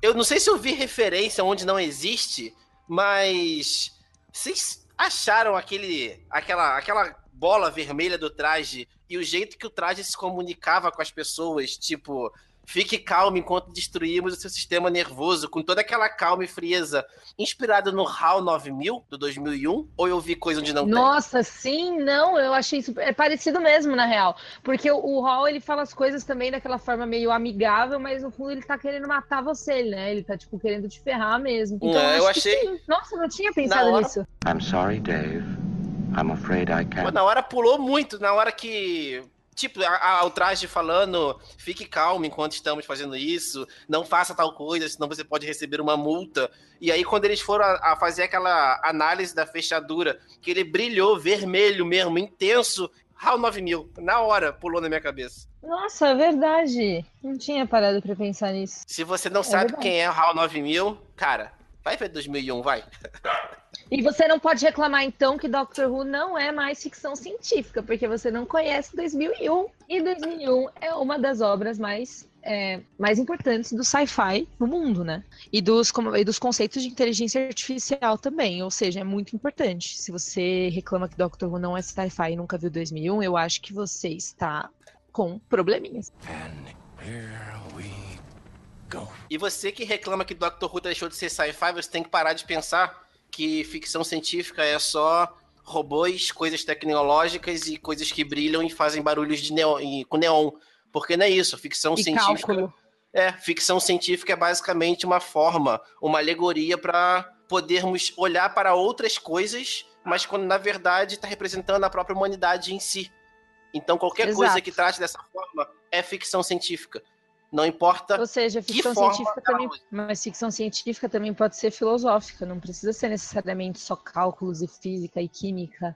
Eu não sei se eu vi referência onde não existe, mas vocês acharam aquele, aquela, aquela bola vermelha do traje e o jeito que o traje se comunicava com as pessoas, tipo, Fique calmo enquanto destruímos o seu sistema nervoso, com toda aquela calma e frieza, inspirada no HAL 9000 do 2001? Ou eu vi coisa onde não Nossa, sim, não, eu achei isso é parecido mesmo, na real. Porque o, o Hall, ele fala as coisas também daquela forma meio amigável, mas no fundo ele tá querendo matar você, né? Ele tá, tipo, querendo te ferrar mesmo. Então, É, eu acho que achei- sim. Nossa, eu não tinha pensado hora- nisso. I'm sorry, Dave. I'm afraid I Pô, can't. na hora pulou muito, na hora que. Tipo, a, a, o traje falando, fique calmo enquanto estamos fazendo isso, não faça tal coisa, senão você pode receber uma multa. E aí, quando eles foram a, a fazer aquela análise da fechadura, que ele brilhou vermelho mesmo, intenso, HAL 9000, na hora, pulou na minha cabeça. Nossa, é verdade. Não tinha parado pra pensar nisso. Se você não sabe verdade. quem é o HAL 9000, cara, vai ver 2001, vai. [LAUGHS] E você não pode reclamar, então, que Doctor Who não é mais ficção científica, porque você não conhece 2001. E 2001 é uma das obras mais, é, mais importantes do sci-fi no mundo, né? E dos, como- e dos conceitos de inteligência artificial também. Ou seja, é muito importante. Se você reclama que Doctor Who não é sci-fi e nunca viu 2001, eu acho que você está com probleminhas. And here we go. E você que reclama que Doctor Who deixou de ser sci-fi, você tem que parar de pensar que ficção científica é só robôs, coisas tecnológicas e coisas que brilham e fazem barulhos de neon, e- com neon. Porque não é isso. Ficção E científica. cálculo. É, ficção científica é basicamente uma forma, uma alegoria para podermos olhar para outras coisas, mas quando na verdade está representando a própria humanidade em si. Então qualquer Exato. coisa que trate dessa forma é ficção científica. Não importa Ou seja, ficção científica também. usa? Mas ficção científica também pode ser filosófica, não precisa ser necessariamente só cálculos e física e química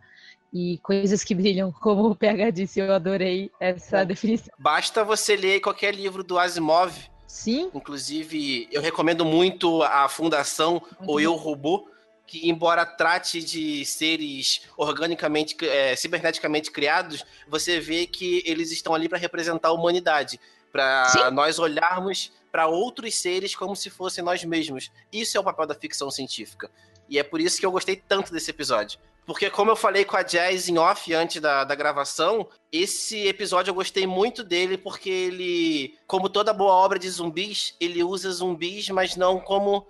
e coisas que brilham, como o PH disse, eu adorei essa É. definição. Basta você ler qualquer livro do Asimov. Sim, Inclusive, eu recomendo muito a Fundação O Eu Robô, que embora trate de seres organicamente, é, ciberneticamente criados, você vê que eles estão ali para representar a humanidade, para nós olharmos para outros seres como se fossem nós mesmos. Isso é o papel da ficção científica. E é por isso que eu gostei tanto desse episódio. Porque, como eu falei com a Jazz em off antes da, da gravação, esse episódio eu gostei muito dele porque ele, como toda boa obra de zumbis, ele usa zumbis, mas não como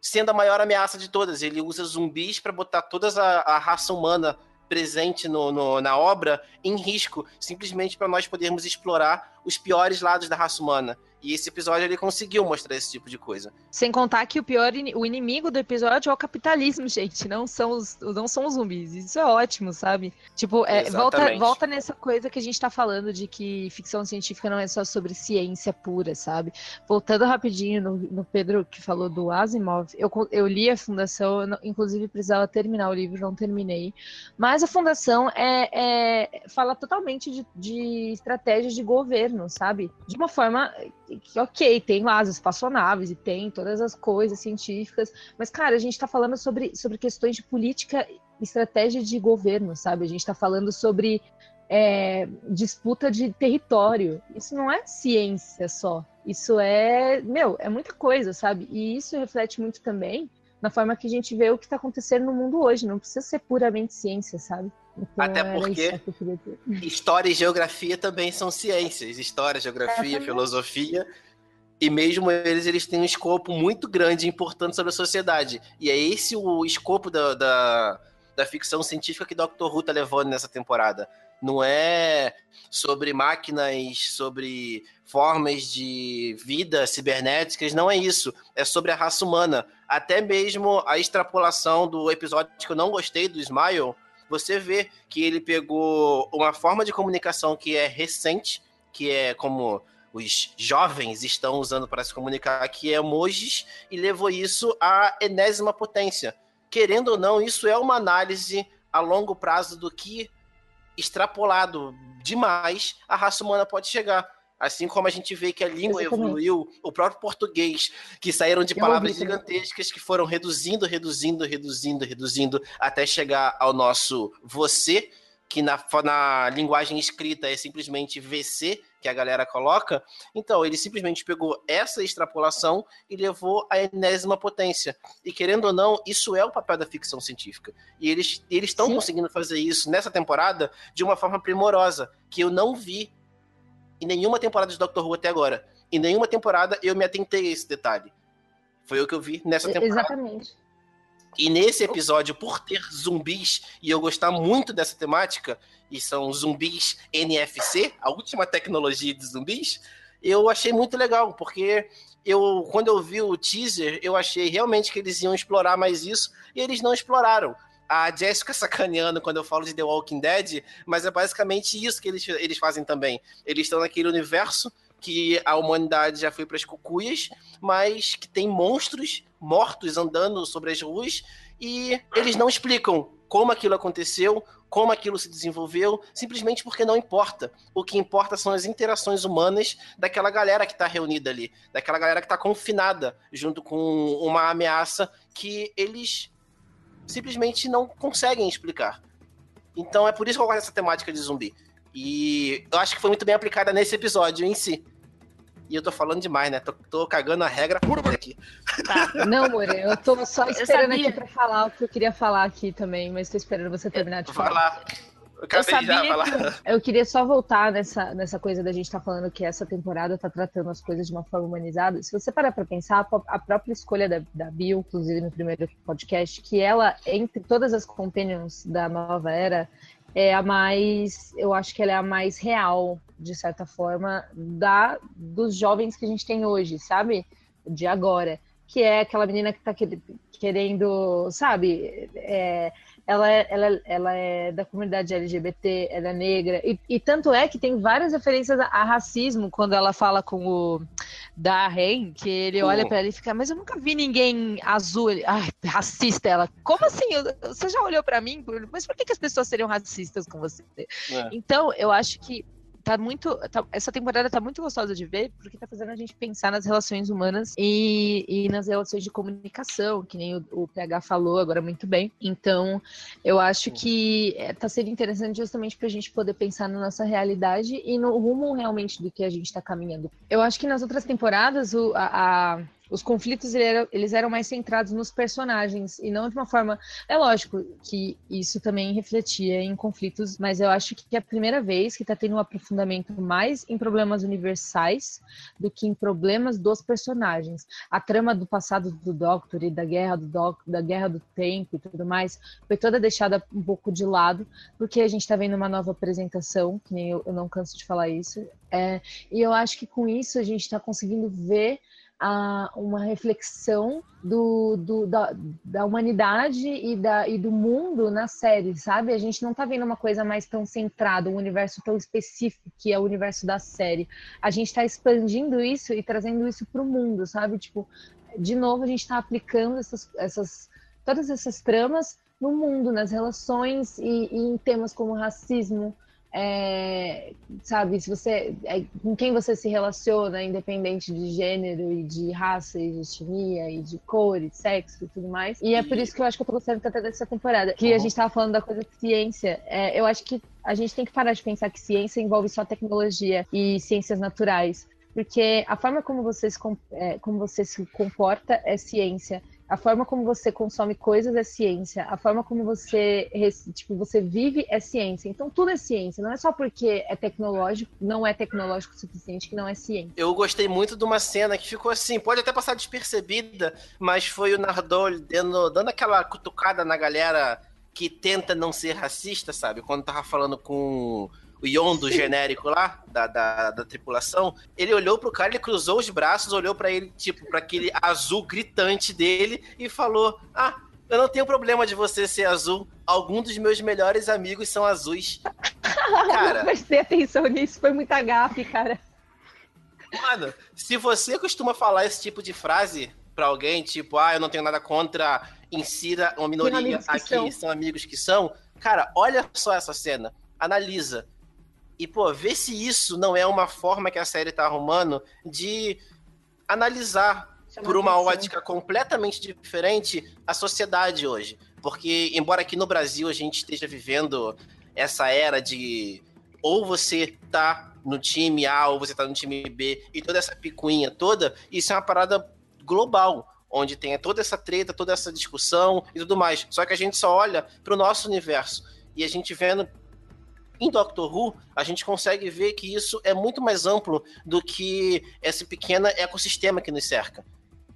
sendo a maior ameaça de todas. Ele usa zumbis para botar toda a, a raça humana presente no, no- na obra em risco, simplesmente para nós podermos explorar os piores lados da raça humana. E esse episódio ele conseguiu mostrar esse tipo de coisa. sem contar que o pior, o inimigo do episódio é o capitalismo, [LAUGHS] gente, não são os, não são os zumbis. Isso é ótimo, sabe? Tipo, é, volta, volta nessa coisa que a gente tá falando de que ficção científica não é só sobre ciência pura, sabe? Voltando rapidinho no, no Pedro que falou do Asimov, eu, eu li a Fundação, eu inclusive precisava terminar o livro, não terminei. Mas a Fundação é, é- fala totalmente de, de estratégias de governo, sabe? De uma forma que, ok, tem lá as espaçonaves e tem todas as coisas científicas, mas, cara, a gente tá falando sobre, sobre questões de política estratégia de governo, sabe? A gente tá falando sobre é, disputa de território. Isso não é ciência só. Isso é, meu, é muita coisa, sabe? E isso reflete muito também na forma que a gente vê o que está acontecendo no mundo hoje. Não precisa ser puramente ciência, sabe? Então, Até porque-. História e geografia também são ciências. História, geografia, também. filosofia. E mesmo eles, eles têm um escopo muito grande e importante sobre a sociedade. E é esse o escopo da, da, da ficção científica que Dr. Who tá levando nessa temporada. Não é sobre máquinas, sobre formas de vida cibernéticas, não é isso. É sobre a raça humana. Até mesmo a extrapolação do episódio que eu não gostei, do Smile, você vê que ele pegou uma forma de comunicação que é recente, que é como os jovens estão usando para se comunicar, que é emojis, e levou isso à enésima potência. Querendo ou não, isso é uma análise a longo prazo do que, extrapolado demais, a raça humana pode chegar. Assim como a gente vê que a língua Exatamente. evoluiu, o próprio português, que saíram de Eu palavras ouvi também. gigantescas que foram reduzindo, reduzindo, reduzindo, reduzindo, até chegar ao nosso você, que na, na linguagem escrita é simplesmente VC, que a galera coloca. Então, ele simplesmente pegou essa extrapolação e levou à enésima potência. E querendo ou não, isso é o papel da ficção científica. E eles estão conseguindo fazer isso nessa temporada de uma forma primorosa, que eu não vi em nenhuma temporada de Doctor Who até agora. em nenhuma temporada eu me atentei a esse detalhe. Foi o que eu vi nessa temporada. Exatamente. E nesse episódio, por ter zumbis, e eu gostar muito dessa temática, e são zumbis NFC, a última tecnologia de zumbis, eu achei muito legal, porque eu quando eu vi o teaser, eu achei realmente que eles iam explorar mais isso, e eles não exploraram. A Jessica [LAUGHS] sacaneando quando eu falo de The Walking Dead, mas é basicamente isso que eles, eles fazem também. Eles estão naquele universo que a humanidade já foi para as cucuias, mas que tem monstros mortos andando sobre as ruas e eles não explicam como aquilo aconteceu, como aquilo se desenvolveu, simplesmente porque não importa. O que importa são as interações humanas daquela galera que está reunida ali, daquela galera que está confinada junto com uma ameaça que eles simplesmente não conseguem explicar. Então é por isso que eu gosto dessa temática de zumbi. E eu acho que foi muito bem aplicada nesse episódio em si. E eu tô falando demais, né? Tô, tô cagando a regra aqui. Tá. Não, More, eu tô só esperando aqui pra falar o que eu queria falar aqui também, mas tô esperando você terminar de falar. Vai lá. Eu Eu, sabia que- [LAUGHS] eu queria só voltar nessa, nessa coisa da gente estar falando que essa temporada tá tratando as coisas de uma forma humanizada. Se você parar pra pensar, a própria escolha da, da Bill, inclusive no primeiro podcast, que ela, entre todas as companions da nova era, é a mais. Eu acho que ela é a mais real, de certa forma, da dos jovens que a gente tem hoje, sabe? De agora. Que é aquela menina que tá quer- querendo, sabe? É, ela, é, ela, ela é da comunidade LGBT, ela é negra, e, e tanto é que tem várias referências a, a racismo quando ela fala com o Darren, que ele olha Uhum. pra ela e fica, mas eu nunca vi ninguém azul. Ele, Ai, racista ela. Como assim? Eu- Você já olhou pra mim? Mas por que, que as pessoas seriam racistas com você? É. Então, eu acho que tá muito. tá- essa temporada tá muito gostosa de ver, porque tá fazendo a gente pensar nas relações humanas e, e nas relações de comunicação, que nem o, o PH falou agora muito bem. Então, eu acho que é, tá sendo interessante justamente pra gente poder pensar na nossa realidade e no rumo realmente do que a gente tá caminhando. Eu acho que nas outras temporadas, o, a- a- os conflitos ele era- eles eram mais centrados nos personagens e não de uma forma. É lógico que isso também refletia em conflitos, mas eu acho que é a primeira vez que está tendo um aprofundamento mais em problemas universais do que em problemas dos personagens. A trama do passado do Doctor e da guerra do Doc, da guerra do tempo e tudo mais foi toda deixada um pouco de lado, porque a gente está vendo uma nova apresentação, que nem eu, eu não canso de falar isso. É, e eu acho que com isso a gente está conseguindo ver a, uma reflexão do, do- da, da humanidade e, da, e do mundo na série, sabe? A gente não tá vendo uma coisa mais tão centrada, um universo tão específico que é o universo da série. A gente tá expandindo isso e trazendo isso pro mundo, sabe? Tipo, de novo, a gente tá aplicando essas, essas, todas essas tramas no mundo, nas relações e, e em temas como racismo, é, sabe, se você é, com quem você se relaciona, independente de gênero e de raça e de etnia e de cor e de sexo e tudo mais. E é por isso que eu acho que eu tô gostando tanto dessa temporada. Que a gente tava falando da coisa de ciência. É, eu acho que a gente tem que parar de pensar que ciência envolve só tecnologia e ciências naturais. Porque a forma como você se, é, como você se comporta é ciência. A forma como você consome coisas é ciência. A forma como você, tipo, você vive é ciência. Então tudo é ciência. Não é só porque é tecnológico, não é tecnológico o suficiente que não é ciência. Eu gostei muito de uma cena que ficou assim, pode até passar despercebida, mas foi o Nardole dando, dando aquela cutucada na galera que tenta não ser racista, sabe? Quando tava falando com o Yondo genérico lá, da, da, da tripulação, ele olhou pro cara, ele cruzou os braços, olhou pra ele, tipo, pra aquele azul gritante dele e falou: Ah, eu não tenho problema de você ser azul. Alguns dos meus melhores amigos são azuis. [LAUGHS] Cara, prestei atenção nisso, foi muita gafe, cara. Mano, se você costuma falar esse tipo de frase pra alguém, tipo, ah, eu não tenho nada contra, insira uma minoria aqui, são. são. amigos que são, cara, olha só essa cena, analisa. E, pô, vê se isso não é uma forma que a série tá arrumando de analisar Chama por uma atenção. ótica completamente diferente a sociedade hoje. Porque, embora aqui no Brasil a gente esteja vivendo essa era de ou você tá no time A ou você tá no time B e toda essa picuinha toda, isso é uma parada global, onde tem toda essa treta, toda essa discussão e tudo mais. Só que a gente só olha pro nosso universo e a gente vendo em Doctor Who, a gente consegue ver que isso é muito mais amplo do que esse pequeno ecossistema que nos cerca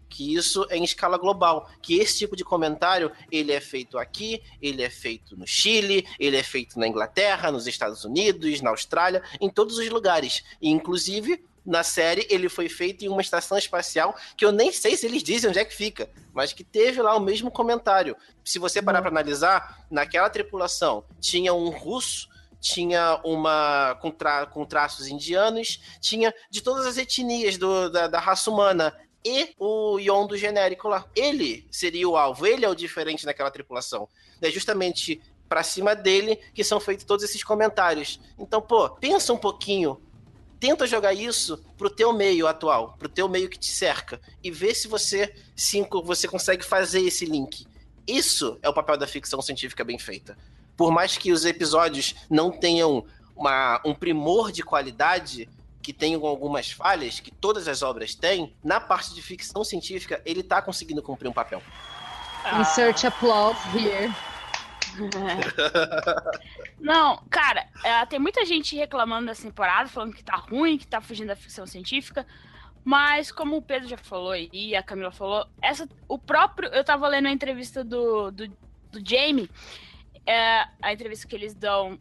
que isso é em escala global, que esse tipo de comentário ele é feito aqui, ele é feito no Chile, ele é feito na Inglaterra, nos Estados Unidos, na Austrália, em todos os lugares. E, inclusive, na série ele foi feito em uma estação espacial que eu nem sei se eles dizem onde é que fica, mas que teve lá o mesmo comentário. Se você parar para analisar, naquela tripulação tinha um russo, tinha uma com, tra, com traços indianos, tinha de todas as etnias do, da, da raça humana e o Yon do genérico lá. Ele seria o alvo, ele é o diferente naquela tripulação. É justamente para cima dele que são feitos todos esses comentários. Então, pô, pensa um pouquinho, tenta jogar isso pro teu meio atual, pro teu meio que te cerca e vê se você se você consegue fazer esse link. Isso é o papel da ficção científica bem feita. Por mais que os episódios não tenham uma, um primor de qualidade, que tem algumas falhas, que todas as obras têm, na parte de ficção científica, ele tá conseguindo cumprir um papel. Ah. Insert applause here. [LAUGHS] Não, cara, é, tem muita gente reclamando dessa temporada, falando que tá ruim, que tá fugindo da ficção científica. Mas, como o Pedro já falou e a Camila falou, essa, o próprio. Eu tava lendo a entrevista do, do, do Jamie, é, a entrevista que eles dão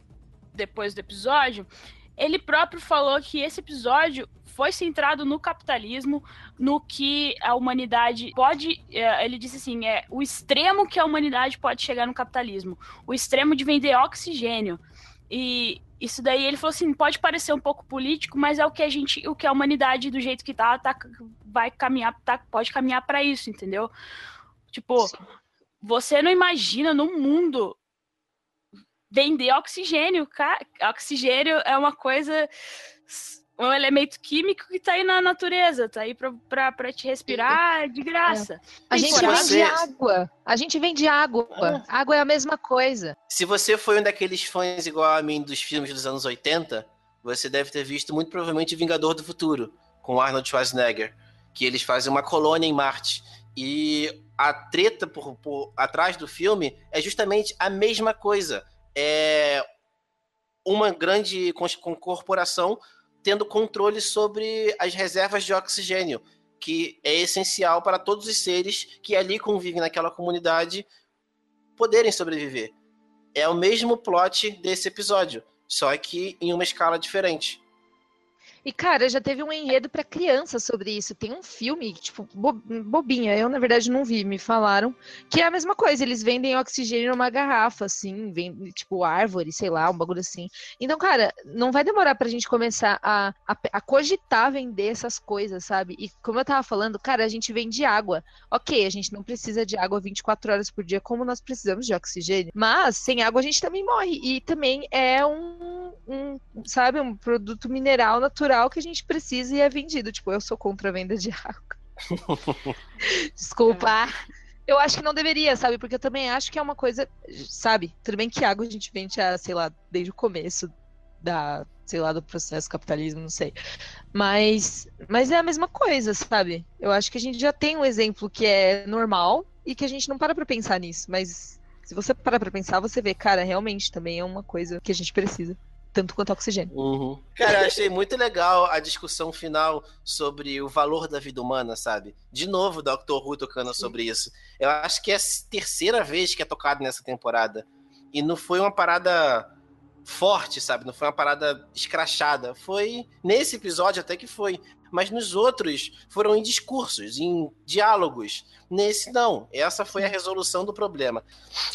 depois do episódio, ele próprio falou que esse episódio foi centrado no capitalismo, no que a humanidade pode. É, ele disse assim: é o extremo que a humanidade pode chegar no capitalismo, o extremo de vender oxigênio. E isso daí ele falou assim: pode parecer um pouco político, mas é o que a gente, o que a humanidade do jeito que tá, tá vai caminhar, tá, pode caminhar para isso, entendeu? Tipo, Sim. você não imagina no mundo vender oxigênio. Cara. Oxigênio é uma coisa, um elemento químico que tá aí na natureza, tá aí pra, pra, pra te respirar de graça. É. A gente vende água. A gente vende água. Ah. Água é a mesma coisa. Se você foi um daqueles fãs igual a mim dos filmes dos anos 80, você deve ter visto muito provavelmente Vingador do Futuro, com Arnold Schwarzenegger, que eles fazem uma colônia em Marte. E a treta por, por atrás do filme é justamente a mesma coisa é uma grande corporação tendo controle sobre as reservas de oxigênio, que é essencial para todos os seres que ali convivem naquela comunidade poderem sobreviver. É o mesmo plot desse episódio, só que em uma escala diferente. E, cara, já teve um enredo para criança sobre isso. Tem um filme, tipo, bobinha. Eu, na verdade, não vi, me falaram. Que é a mesma coisa, eles vendem oxigênio numa garrafa, assim, vende, tipo, árvore, sei lá, um bagulho assim. Então, cara, não vai demorar pra gente começar a, a, a cogitar vender essas coisas, sabe? E como eu tava falando, cara, a gente vende água. Ok, a gente não precisa de água 24 horas por dia, como nós precisamos de oxigênio. Mas, sem água, a gente também morre. E também é um, um sabe, um produto mineral natural natural que a gente precisa e é vendido. Tipo, eu sou contra a venda de água. [LAUGHS] Desculpa. Eu acho que não deveria, sabe? Porque eu também acho que é uma coisa, sabe? Tudo bem que água a gente vende, a, sei lá, desde o começo da, sei lá, do processo capitalismo, não sei. Mas, mas é a mesma coisa, sabe? Eu acho que a gente já tem um exemplo que é normal e que a gente não para pra pensar nisso. Mas se você parar pra pensar, você vê, cara, realmente também é uma coisa que a gente precisa tanto quanto oxigênio. Uhum. Cara, eu achei muito legal a discussão final sobre o valor da vida humana, sabe? De novo, o Dr. Who tocando Sim. sobre isso. Eu acho que é a terceira vez que é tocado nessa temporada. E não foi uma parada forte, sabe? Não foi uma parada escrachada. Foi nesse episódio até que foi. Mas nos outros foram em discursos, em diálogos. Nesse não. Essa foi a resolução do problema.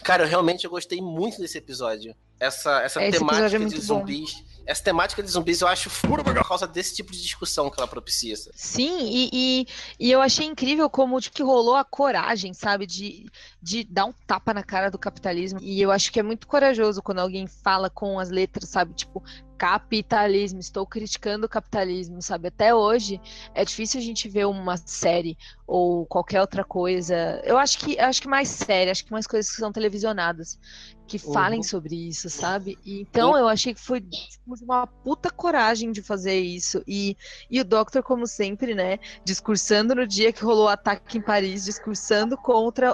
Cara, eu realmente eu gostei muito desse episódio essa, essa Esse temática é de zumbis. Bom. Essa temática de zumbis eu acho fura por causa desse tipo de discussão que ela propicia. Sim, e, e, e, eu achei incrível como tipo, que rolou a coragem, sabe, de, de dar um tapa na cara do capitalismo. E eu acho que é muito corajoso quando alguém fala com as letras, sabe, tipo, capitalismo, estou criticando o capitalismo, sabe? Até hoje é difícil a gente ver uma série ou qualquer outra coisa. Eu acho que acho que mais série, acho que mais coisas que são televisionadas que falem uhum. sobre isso, sabe? E, então eu achei que foi tipo, uma puta coragem de fazer isso. E, e o Doctor, como sempre, né, discursando no dia que rolou o ataque em Paris, discursando contra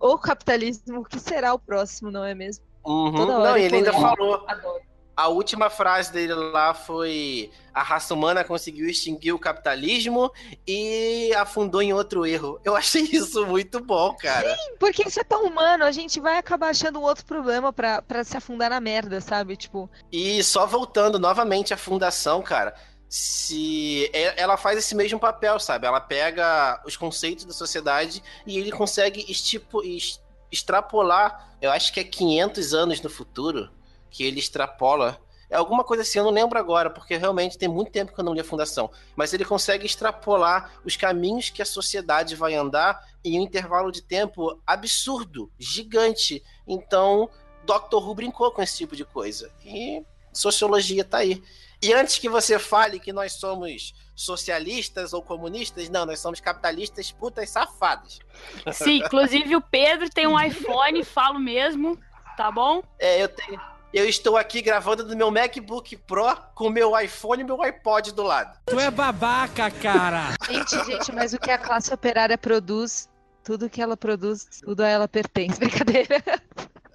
o, o capitalismo, que será o próximo, não é mesmo? Uhum. Toda hora não, ele ainda falou. Adoro A última frase dele lá foi: a raça humana conseguiu extinguir o capitalismo e afundou em outro erro. Eu achei [LAUGHS] isso muito bom, cara. Sim, porque isso é tão humano, a gente vai acabar achando um outro problema pra, pra se afundar na merda, sabe? Tipo. E só voltando novamente à fundação, cara. Se ela faz esse mesmo papel, sabe? Ela pega os conceitos da sociedade e ele consegue estipo, extrapolar, eu acho que é 500 anos no futuro, que ele extrapola. É alguma coisa assim, eu não lembro agora, porque realmente tem muito tempo que eu não li a Fundação. Mas ele consegue extrapolar os caminhos que a sociedade vai andar em um intervalo de tempo absurdo, gigante. Então, Dr. Who brincou com esse tipo de coisa. E sociologia tá aí. E antes que você fale que nós somos socialistas ou comunistas, não, nós somos capitalistas putas safadas. Sim, inclusive o Pedro tem um [LAUGHS] iPhone, falo mesmo, tá bom? É, eu tenho. Eu estou aqui gravando do meu MacBook Pro com meu iPhone e meu iPod do lado. Tu é babaca, cara! gente, gente, mas o que a classe operária produz, tudo que ela produz, tudo a ela pertence. [LAUGHS] Brincadeira.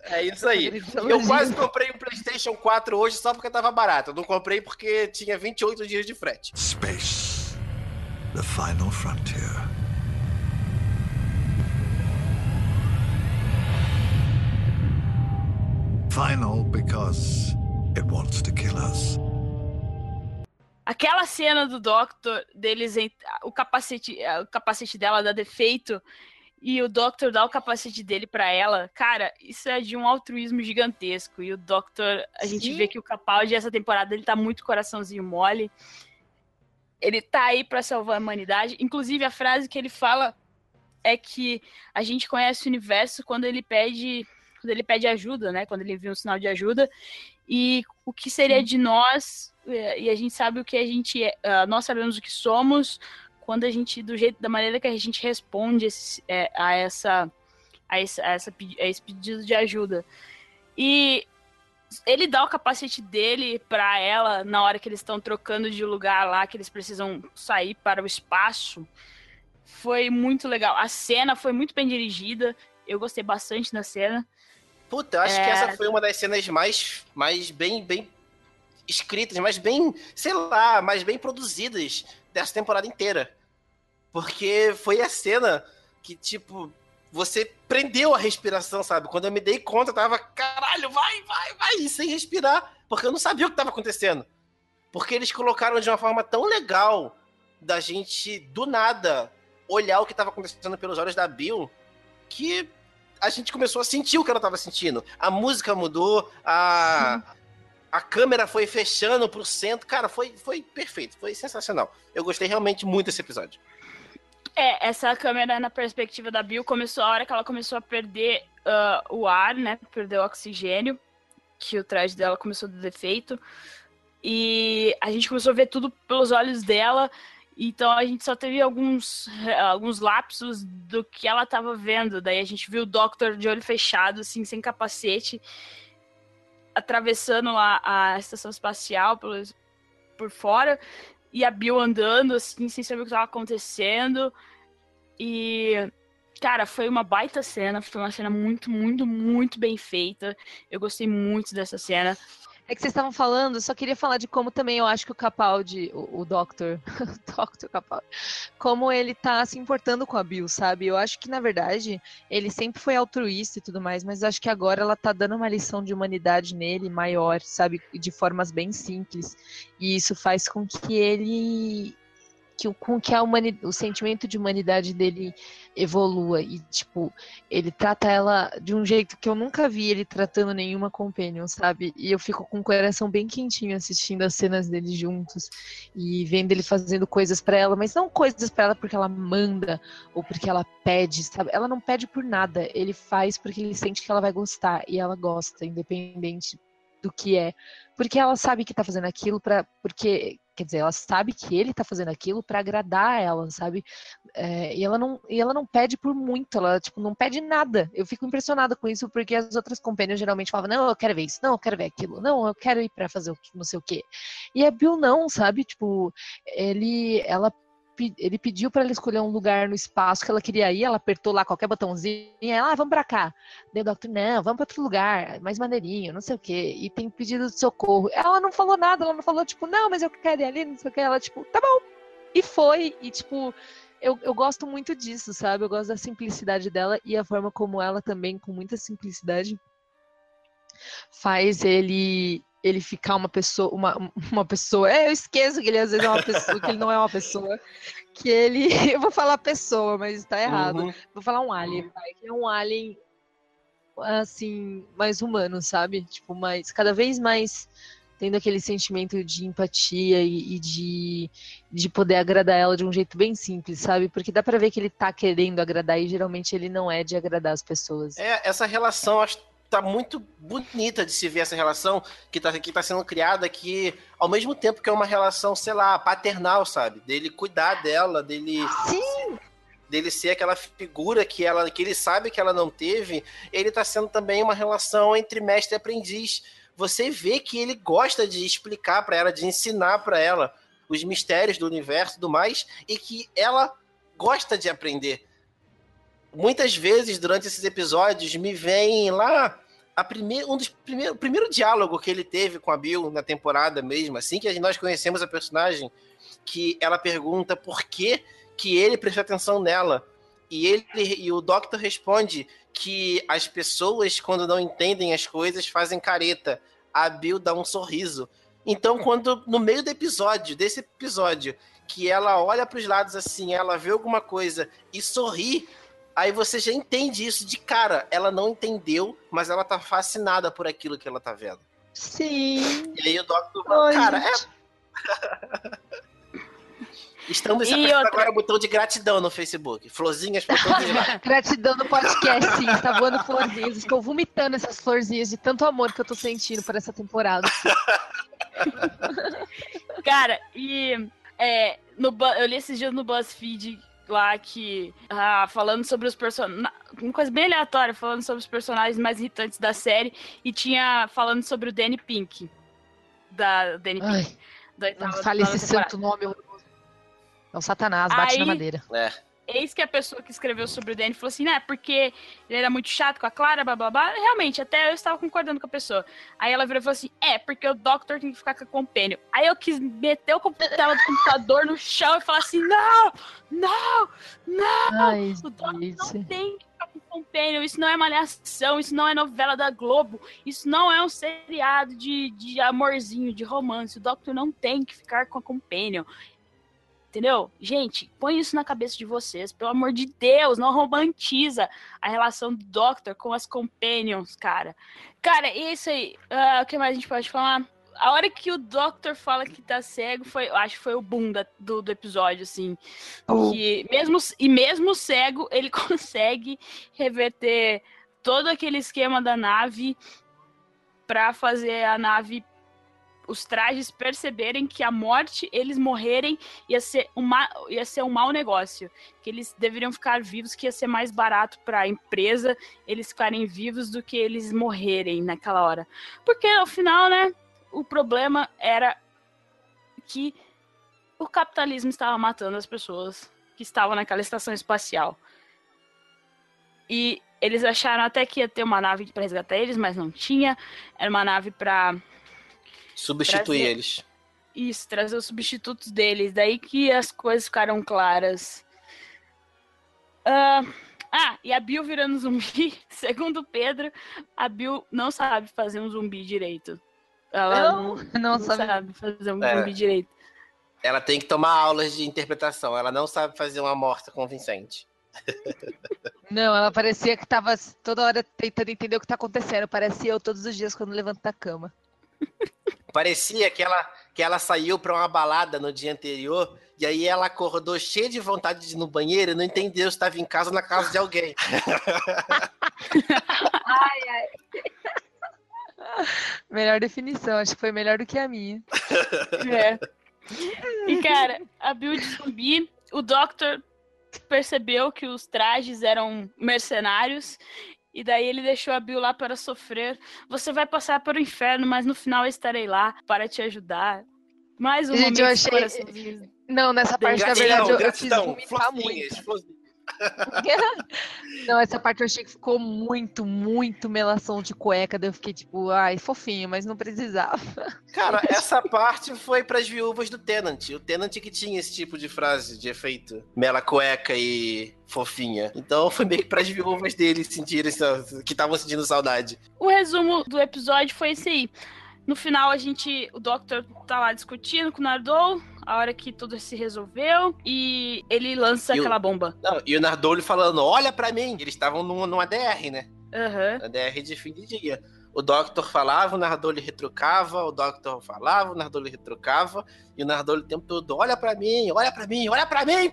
É isso aí. Eu quase comprei um PlayStation 4 hoje só porque tava barato. Eu não comprei porque tinha 28 dias de frete. Space. The final frontier. Final because it wants to kill us. Aquela cena do Doctor, deles, o capacete, o capacete dela dá defeito e o Doctor dá o capacete dele para ela, cara, isso é de um altruísmo gigantesco. E o Doctor, a Sim. gente vê que o Capaldi, essa temporada, ele tá muito coraçãozinho mole. Ele tá aí para salvar a humanidade. Inclusive, a frase que ele fala é que a gente conhece o universo quando ele pede quando ele pede ajuda, né? Quando ele envia um sinal de ajuda. E o que seria de nós, e a gente sabe o que a gente é, ah, nós sabemos o que somos, quando a gente, do jeito, da maneira que a gente responde esse, é, a, essa, a, a, essa, a esse pedido de ajuda. E ele dá o capacete dele para ela na hora que eles estão trocando de lugar lá, que eles precisam sair para o espaço. Foi muito legal. A cena foi muito bem dirigida. Eu gostei bastante da cena. Puta, eu acho é... que essa foi uma das cenas mais, mais bem, bem escritas, mais bem, sei lá, mais bem produzidas dessa temporada inteira. Porque foi a cena que, tipo, você prendeu a respiração, sabe? Quando eu me dei conta, eu tava, caralho, vai, vai, vai, sem respirar, porque eu não sabia o que tava acontecendo. Porque eles colocaram de uma forma tão legal da gente, do nada, olhar o que tava acontecendo pelos olhos da Bill, que a gente começou a sentir o que ela tava sentindo. A música mudou, a. A câmera foi fechando pro centro. Cara, foi, foi perfeito, foi sensacional. Eu gostei realmente muito desse episódio. É, essa câmera na perspectiva da Bill começou a hora que ela começou a perder uh, o ar, né? Perdeu o oxigênio, que o traje dela começou a dar defeito. E a gente começou a ver tudo pelos olhos dela. Então a gente só teve alguns, alguns lapsos do que ela estava vendo. Daí a gente viu o Doctor de olho fechado, assim, sem capacete, atravessando a, a estação espacial por, por fora e a Bill andando, assim, sem saber o que estava acontecendo. E, cara, foi uma baita cena. Foi uma cena muito, muito, muito bem feita. Eu gostei muito dessa cena. É que vocês estavam falando, só queria falar de como também eu acho que o Capaldi, o, o Doctor, [LAUGHS] Doctor Capaldi, como ele tá se importando com a Bill, sabe? Eu acho que, na verdade, ele sempre foi altruísta e tudo mais, mas acho que agora ela tá dando uma lição de humanidade nele maior, sabe? De formas bem simples. E isso faz com que ele que, com que a humanidade, o sentimento de humanidade dele evolua. E, tipo, ele trata ela de um jeito que eu nunca vi ele tratando nenhuma companion, sabe? E eu fico com o coração bem quentinho assistindo as cenas deles juntos e vendo ele fazendo coisas para ela, mas não coisas para ela porque ela manda ou porque ela pede, sabe? Ela não pede por nada, ele faz porque ele sente que ela vai gostar e ela gosta, independente do que é, porque ela sabe que tá fazendo aquilo para porque quer dizer, ela sabe que ele tá fazendo aquilo para agradar ela, sabe? É, e ela não e ela não pede por muito, ela tipo não pede nada. Eu fico impressionada com isso porque as outras companhias geralmente falavam: "Não, eu quero ver isso, não, eu quero ver aquilo, não, eu quero ir para fazer não sei o quê". E a Bill não, sabe? Tipo, ele ela ele pediu pra ela escolher um lugar no espaço que ela queria ir, ela apertou lá qualquer botãozinho, e ela, ah, vamos pra cá. Daí o Doctor, não, vamos pra outro lugar, mais maneirinho, não sei o quê. E tem pedido de socorro. Ela não falou nada, ela não falou, tipo, não, mas eu quero ir ali, não sei o quê. Ela, tipo, tá bom. E foi, e tipo, eu, eu gosto muito disso, sabe? Eu gosto da simplicidade dela e a forma como ela também, com muita simplicidade, faz ele ele ficar uma pessoa, uma, uma pessoa. É, eu esqueço que ele às vezes é uma pessoa, que ele não é uma pessoa. Que ele. [LAUGHS] Eu vou falar pessoa, mas tá errado. Uhum. Vou falar um alien, vai, que é um alien assim, mais humano, sabe? Tipo, mais cada vez mais tendo aquele sentimento de empatia e, e de, de poder agradar ela de um jeito bem simples, sabe? Porque dá pra ver que ele tá querendo agradar e geralmente ele não é de agradar as pessoas. É, essa relação acho tá muito bonita de se ver essa relação que tá, que tá sendo criada que ao mesmo tempo que é uma relação, sei lá, paternal, sabe? Dele cuidar dela, dele Sim! dele ser aquela figura que ela que ele sabe que ela não teve, ele tá sendo também uma relação entre mestre e aprendiz. Você vê que ele gosta de explicar pra ela, de ensinar pra ela os mistérios do universo e tudo mais, e que ela gosta de aprender. Muitas vezes durante esses episódios me vem lá a primeir, um dos primeiros, o primeiro diálogo que ele teve com a Bill na temporada mesmo, assim que nós conhecemos a personagem, que ela pergunta por que, que ele prestou atenção nela. E ele e o Doctor responde que as pessoas, quando não entendem as coisas, fazem careta. A Bill dá um sorriso. Então, quando no meio do episódio, desse episódio, que ela olha para os lados assim, ela vê alguma coisa e sorri, aí você já entende isso de cara. Ela não entendeu, mas ela tá fascinada por aquilo que ela tá vendo. Sim! E aí o Doctor fala, Oi, cara, gente. é. [LAUGHS] Estamos E apertando outra- agora o botão de gratidão no Facebook. Florzinhas pra todos. [LAUGHS] Gratidão no podcast, sim. Está voando florzinhas. Estou vomitando essas florzinhas de tanto amor que eu tô sentindo por essa temporada. [LAUGHS] Cara, e é, no, eu li esses dias no BuzzFeed lá que. ah, falando sobre os personagens. Uma coisa bem aleatória, falando sobre os personagens mais irritantes da série. E tinha falando sobre o Danny Pink. Da Danny Ai, Pink. Da não fale esse temporada. santo nome. É o Satanás, bate na Aí- madeira. É. Eis que a pessoa que escreveu sobre o Danny falou assim, né, porque ele era muito chato com a Clara, blá blá blá. Realmente, até eu estava concordando com a pessoa. Aí ela virou e falou assim, é, porque o Doctor tem que ficar com a Companion. Aí eu quis meter o compu- tela do computador no chão e falar assim, não, não, não, Ai, o Doctor não tem que ficar com o Companion. Isso não é malhação, isso não é novela da Globo, isso não é um seriado de, de amorzinho, de romance. O Doctor não tem que ficar com a Companion. Entendeu? Gente, põe isso na cabeça de vocês. Pelo amor de Deus, não romantiza a relação do Doctor com as Companions, cara. Cara, e isso aí. Ah, o que mais a gente pode falar? A hora que o Doctor fala que tá cego, foi, eu acho que foi o boom da- do, do episódio, assim. Que mesmo, e mesmo cego, ele [LAUGHS] consegue reverter todo aquele esquema da nave pra fazer a nave os trajes perceberem que a morte, eles morrerem, ia ser, uma, ia ser um mau negócio. Que eles deveriam ficar vivos, que ia ser mais barato para a empresa eles ficarem vivos do que eles morrerem naquela hora. Porque, ao final, né, o problema era que o capitalismo estava matando as pessoas que estavam naquela estação espacial. E eles acharam até que ia ter uma nave para resgatar eles, mas não tinha. Era uma nave para Substituir Trazer- eles. isso, trazer os substitutos deles. Daí que as coisas ficaram claras. Ah, ah, e a Bill virando zumbi. [LAUGHS] Segundo o Pedro, a Bill não sabe fazer um zumbi direito. Ela Não, não, não sabe. sabe fazer um É. zumbi direito. Ela tem que tomar aulas de interpretação. Ela não sabe fazer uma morta convincente. [LAUGHS] Não, ela parecia que tava toda hora tentando entender o que tá acontecendo. Parecia eu todos os dias quando levanto da cama. [LAUGHS] Parecia que ela, que ela saiu pra uma balada no dia anterior e aí ela acordou cheia de vontade de ir no banheiro e não entendeu se estava em casa ou na casa de alguém. [LAUGHS] Melhor definição, acho que foi melhor do que a minha. [LAUGHS] É. E, cara, a Bill de zumbi, o Doctor percebeu que os trajes eram mercenários. E daí ele deixou a Bill lá para sofrer. Você vai passar para o inferno, mas no final eu estarei lá para te ajudar. Mais um Gente, eu momento achei- coraçãozinho. Não, nessa parte, na Gratidão, verdade, eu, eu gratidão, vomitar muito. florzinhas, florzinhas. [LAUGHS] Não, essa parte eu achei que ficou muito, muito melação de cueca. Daí eu fiquei tipo, ai, fofinho, mas não precisava. [LAUGHS] Cara, essa parte foi pras viúvas do Tenant. O Tenant que tinha esse tipo de frase, de efeito. Mela cueca e fofinha. Então foi meio que pras viúvas dele sentirem essa- que estavam sentindo saudade. O resumo do episódio foi esse aí. No final, a gente. O Doctor tá lá discutindo com o Nardou, a hora que tudo se resolveu, e ele lança E o- aquela bomba. Não, e o Nardole falando, olha pra mim. Eles estavam num- numa DR, né? Aham. Na DR de fim de dia. O Doctor falava, o Nardole retrucava, o Doctor falava, o Nardole retrucava, e o Nardole o tempo todo, olha pra mim, olha pra mim, olha pra mim!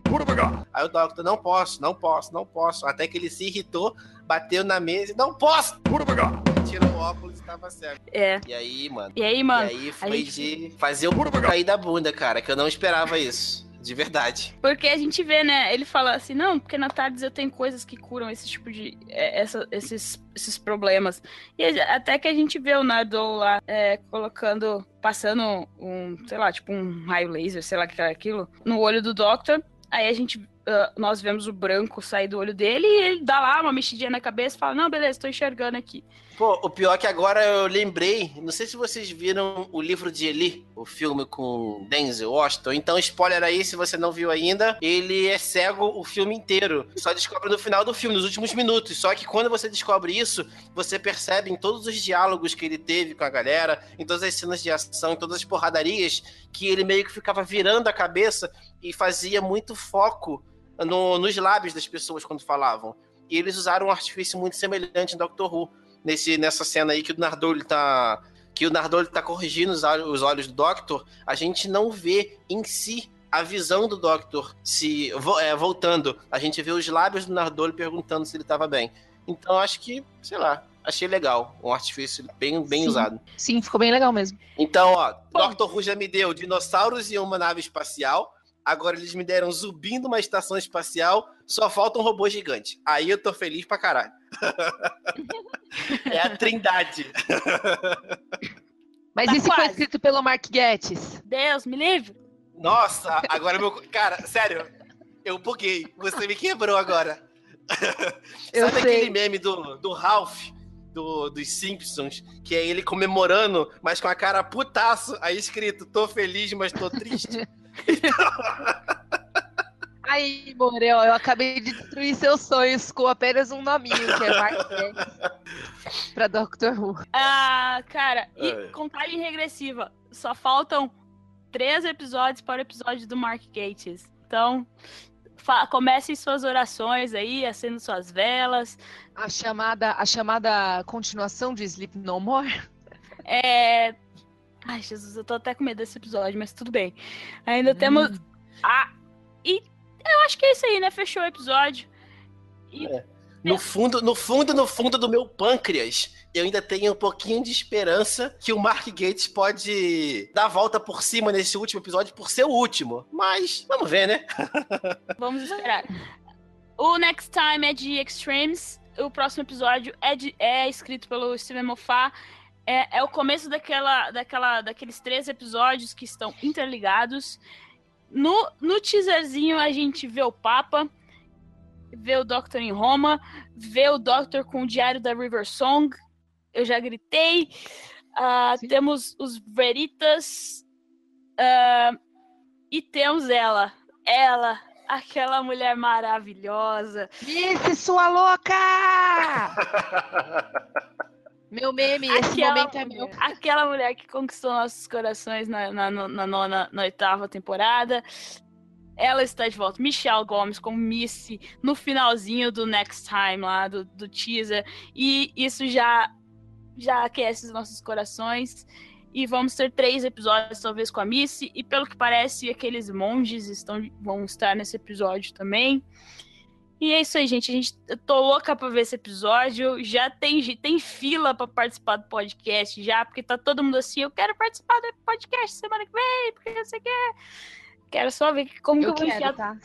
Aí o Doctor, não posso, não posso, não posso. Até que ele se irritou, bateu na mesa e, não posso! Tirou o óculos e tava cego. É. E aí, mano? E aí, mano? E aí foi gente- de fazer o cair da bunda, cara, que eu não esperava isso. De verdade. Porque a gente vê, né? Ele fala assim, não, porque na tarde eu tenho coisas que curam esse tipo de. é, essa- esses, esses problemas. E até que a gente vê o Nardou lá é, colocando. passando um, sei lá, tipo um raio laser, sei lá que era aquilo, no olho do Doctor. Aí a gente. Ah, nós vemos o branco sair do olho dele e ele dá lá uma mexidinha na cabeça e fala, não, beleza, tô enxergando aqui. Pô, o pior é que agora eu lembrei, não sei se vocês viram o livro de Eli, o filme com Denzel Washington. Então, spoiler aí, se você não viu ainda, ele é cego o filme inteiro. Só descobre no final do filme, nos últimos minutos. Só que quando você descobre isso, você percebe em todos os diálogos que ele teve com a galera, em todas as cenas de ação, em todas as porradarias, que ele meio que ficava virando a cabeça e fazia muito foco no- nos lábios das pessoas quando falavam. E eles usaram um artifício muito semelhante em Doctor Who nesse, nessa cena aí que o Nardole tá. Que o Nardole tá corrigindo os olhos, os olhos do Doctor, a gente não vê em si a visão do Doctor se é, voltando. A gente vê os lábios do Nardole perguntando se ele tava bem. Então acho que, sei lá, achei legal. Um artifício bem, bem Sim. usado. Sim, ficou bem legal mesmo. Então, ó, Doctor Who já me deu dinossauros e uma nave espacial. Agora eles me deram zumbi numa estação espacial. Só falta um robô gigante. Aí eu tô feliz pra caralho. [LAUGHS] é a trindade. [LAUGHS] Mas Tá e se foi quase. escrito pelo Mark Gettis? Deus, me livre. Nossa, agora meu. Cara, sério, eu buguei. Você me quebrou agora. [LAUGHS] Eu Sabe sei. aquele meme do, do Ralph, do, dos Simpsons, que é ele comemorando, mas com a cara putaço, aí escrito: tô feliz, mas tô triste. [LAUGHS] Aí, Morel, eu acabei de destruir seus sonhos com apenas um nominho, que é Mark pra Doctor Who. Ah, cara, e É. contagem regressiva. Só faltam três episódios para o episódio do Mark Gates. Então, comecem suas orações aí, acendam suas velas. A chamada, a chamada continuação de Sleep No More. É. Ai, Jesus, eu tô até com medo desse episódio, mas tudo bem. Ainda temos. Hum. Ah, e eu acho que é isso aí, né? Fechou o episódio. E No fundo, no fundo, no fundo do meu pâncreas, eu ainda tenho um pouquinho de esperança que o Mark Gates pode dar a volta por cima nesse último episódio por ser o último. Mas, vamos ver, né? [LAUGHS] Vamos esperar. O Next Time é de Extremes. O próximo episódio é, de- é escrito pelo Steven Moffat. É, é o começo daquela, daquela, daqueles três episódios que estão interligados. No, no teaserzinho a gente vê o Papa, vê o Doctor em Roma, vê o Doctor com o Diário da River Song. Eu já gritei. Sim. temos os Veritas. ah, e temos ela. Ela, aquela mulher maravilhosa. Esse sua louca! [LAUGHS] Meu meme, esse Aquela momento é mulher, meu. aquela mulher que conquistou nossos corações na, na, na nona, na oitava temporada. Ela está de volta. Michelle Gomes como Missy no finalzinho do Next Time lá, do, do teaser. E isso já, já aquece os nossos corações. E vamos ter três episódios, talvez, com a Missy. E pelo que parece, aqueles monges estão, vão estar nesse episódio também. E é isso aí, gente. A gente eu tô louca pra ver esse episódio. Já tem, tem fila pra participar do podcast já, porque tá todo mundo assim, eu quero participar do podcast semana que vem, porque você quer. Quero só ver como Eu que eu vou quero, enfiar tá?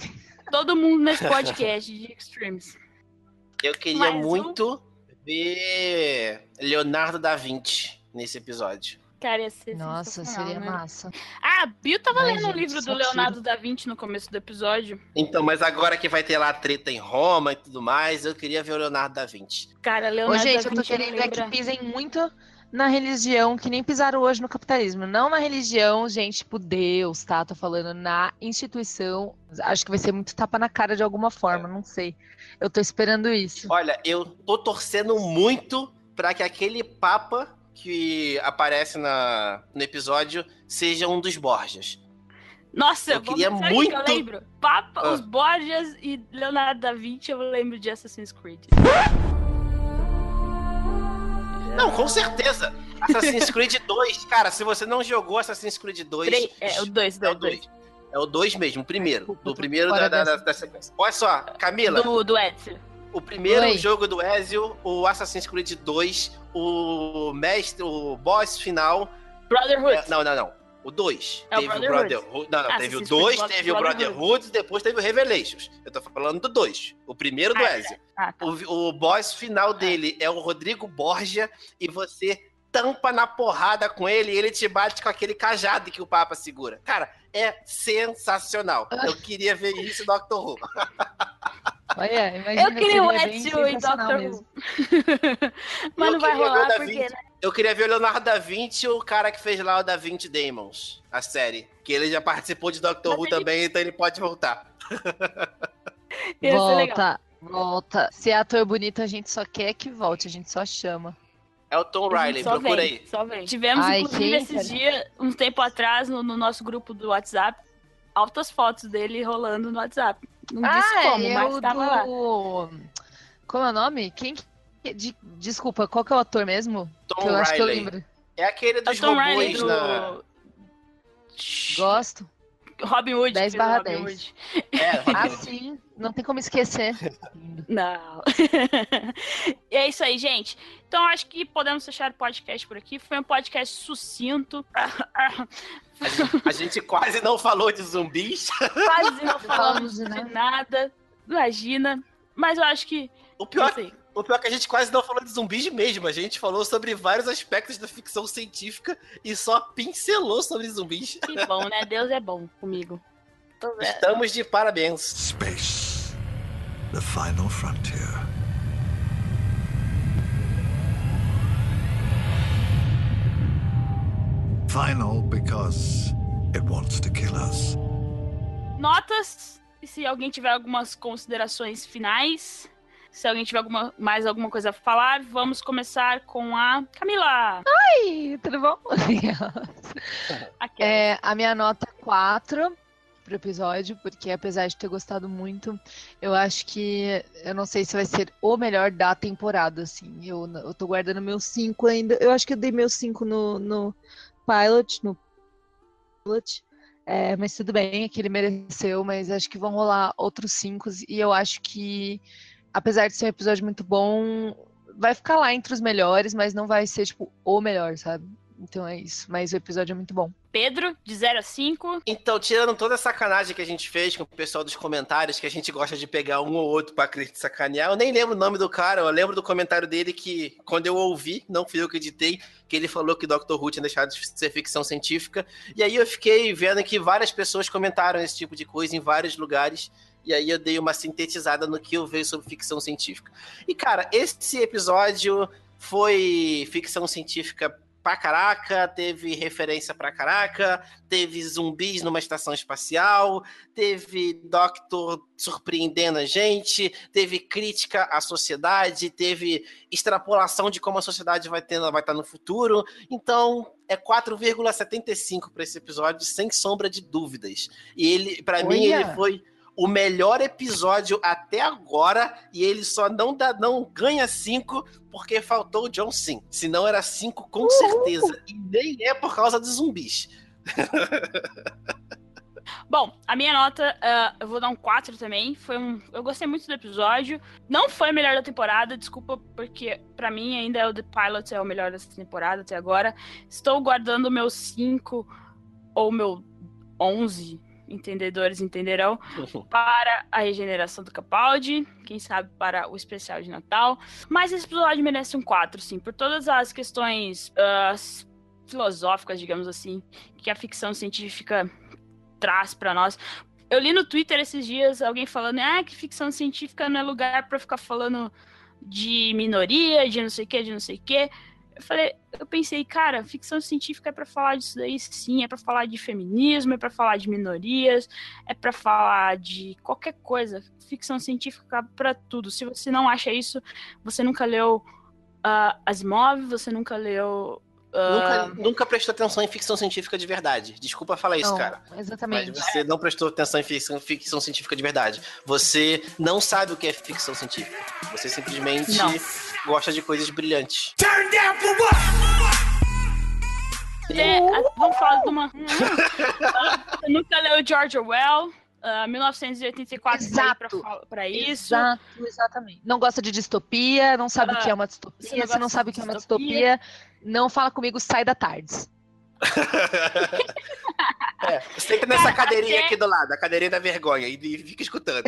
todo mundo nesse podcast de Extremes. Eu queria Mais um? muito ver Leonardo da Vinci nesse episódio. Cara, ia ser Nossa, seria né? massa. Ah, a Bill tava Ai, lendo o gente, livro do Leonardo tiro. da Vinci no começo do episódio. Então, mas agora que vai ter lá treta em Roma e tudo mais, eu queria ver o Leonardo da Vinci. Cara, Ô, Leonardo gente, da eu tô Vinci querendo é que pisem muito na religião, que nem pisaram hoje no capitalismo. Não na religião, gente, tipo Deus, tá? Tô falando na instituição. Acho que vai ser muito tapa na cara de alguma forma, não sei. Eu tô esperando isso. Olha, eu tô torcendo muito pra que aquele Papa que aparece na, no episódio seja um dos Borgias. Nossa, Eu queria sabe o que muito- eu lembro? Papa, Ah. os Borgias e Leonardo da Vinci, eu lembro de Assassin's Creed. Não, com certeza. Assassin's Creed [LAUGHS] 2, cara, se você não jogou Assassin's Creed 2, Três- é, o 2, é o 2, 2. É o 2 mesmo, o primeiro. Do primeiro da, da, da- sequência. Olha só, Camila, Do, do Ezio. O primeiro Oi. jogo do Ezio, o Assassin's Creed 2, o mestre, o boss final. Brotherhood. é, não, não, não. O 2. É o teve o Brotherhood. Não, não, Ah, teve o Assassin's 2, Creed teve o Brotherhood. Brotherhood, depois teve o Revelations. Eu tô falando do 2. O primeiro do Ah, é. Ezio. Ah, tá. O, o boss final dele é o Rodrigo Borgia e você tampa na porrada com ele e ele te bate com aquele cajado que o Papa segura. Cara, é sensacional. Eu queria ver isso no Doctor Who. [LAUGHS] Olha, imagina, Eu queria o Ezio Doctor mesmo. Who. [LAUGHS] Mas não vai rolar porque, Vinci. né? Eu queria ver o Leonardo da Vinci, o cara que fez lá o Da Vinci Demons, a série. Que ele já participou de Doctor Mas Who ele- também, então ele pode voltar. [LAUGHS] Volta, volta. Se é ator bonito, a gente só quer que volte, a gente só chama. É o Tom Riley, procura vem, aí. Só vem. Tivemos, Ai, inclusive, esses cara? dias, um tempo atrás, no, no nosso grupo do WhatsApp, altas fotos dele rolando no WhatsApp. Não disse como, é mas o tava lá. do... Como é o nome? Quem que... de- Desculpa, qual que é o ator mesmo? Tom que eu acho que eu Riley. lembro. É aquele É dos Riley robôs do... na. Gosto. Robin Hood. 10 que fez o barra Robin 10. Hood. É, [LAUGHS] Robin Ah, Hood. sim. Não tem como esquecer. Não. [LAUGHS] e é isso aí, gente. Então acho que podemos fechar o podcast por aqui. Foi um podcast sucinto. A gente, a gente quase não falou de zumbis. [LAUGHS] Quase não falamos Falamos de nada. Imagina. Mas eu acho que. O pior, sei. O pior é que a gente quase não falou de zumbis mesmo. A gente falou sobre vários aspectos da ficção científica e só pincelou sobre zumbis. Que bom, né? Deus é bom comigo. Tô vendo. Estamos de parabéns. Space, the final frontier. Final because it wants to kill us. Notas. E se alguém tiver algumas considerações finais. Se alguém tiver alguma, mais alguma coisa a falar, vamos começar com a Camila. Oi, tudo bom? [LAUGHS] É, a minha nota 4 pro episódio, porque apesar de ter gostado muito, eu acho que eu não sei se vai ser o melhor da temporada, assim. Eu, eu tô guardando meus 5 ainda. Eu acho que eu dei meus 5 no, no pilot, no pilot. É, mas tudo bem, é que ele mereceu, mas acho que vão rolar outros 5 e eu acho que apesar de ser um episódio muito bom, vai ficar lá entre os melhores, mas não vai ser tipo o melhor, sabe? Então é isso. Mas o episódio é muito bom. Pedro, de 0 a 5. Então, tirando toda a sacanagem que a gente fez com o pessoal dos comentários, que a gente gosta de pegar um ou outro pra acreditar sacanear, eu nem lembro o nome do cara, eu lembro do comentário dele que, quando eu ouvi, não fui eu que editei, que ele falou que Dr. Who tinha deixado de ser ficção científica. E aí eu fiquei vendo que várias pessoas comentaram esse tipo de coisa em vários lugares. E aí eu dei uma sintetizada no que eu vejo sobre ficção científica. E, cara, esse episódio foi ficção científica pra caraca, teve referência pra caraca, teve zumbis numa estação espacial, teve Doctor surpreendendo a gente, teve crítica à sociedade, teve extrapolação de como a sociedade vai ter, vai estar no futuro. Então, é 4,75 para esse episódio, sem sombra de dúvidas. E ele, para mim, ele foi o melhor episódio até agora e ele só não dá, não ganha 5 porque faltou o John Sim. Senão era 5 com certeza. E nem é por causa dos zumbis. Bom, a minha nota, ah, eu vou dar um 4 também. Foi um, eu gostei muito do episódio. Não foi o melhor da temporada, desculpa, porque pra mim ainda é o The Pilot é o melhor dessa temporada até agora. Estou guardando o meu 5 ou meu 11, entendedores entenderão, [LAUGHS] para a regeneração do Capaldi, quem sabe para o especial de Natal. Mas esse episódio merece um 4, sim, por todas as questões ah, filosóficas, digamos assim, que a ficção científica traz para nós. Eu li no Twitter esses dias alguém falando, ah, que ficção científica não é lugar para ficar falando de minoria, de não sei o que, de não sei o que. Eu falei, eu pensei, cara, ficção científica é para falar disso daí, sim, é para falar de feminismo, é para falar de minorias, é para falar de qualquer coisa. Ficção científica para tudo. Se você não acha isso, você nunca leu uh, Asimov, você nunca leu Nunca, uh, nunca prestou atenção em ficção científica de verdade. Desculpa falar isso, Não, cara. Exatamente. Mas você não prestou atenção em ficção, ficção científica de verdade. Você não sabe o que é ficção científica. Você simplesmente Não. Gosta de coisas brilhantes. É, a- vamos falar de uma. Você nunca leu George Orwell? ah, 1984 tá aí pra, Exato. pra isso. Exato, exatamente. Não gosta de distopia, não sabe o Ah, que é uma você não distopia. Se gosta não sabe o que é uma distopia. distopia, não fala comigo, sai da tarde. [LAUGHS] É, senta nessa Cara, cadeirinha até- aqui do lado, a cadeirinha da vergonha, e, e fica escutando. [LAUGHS]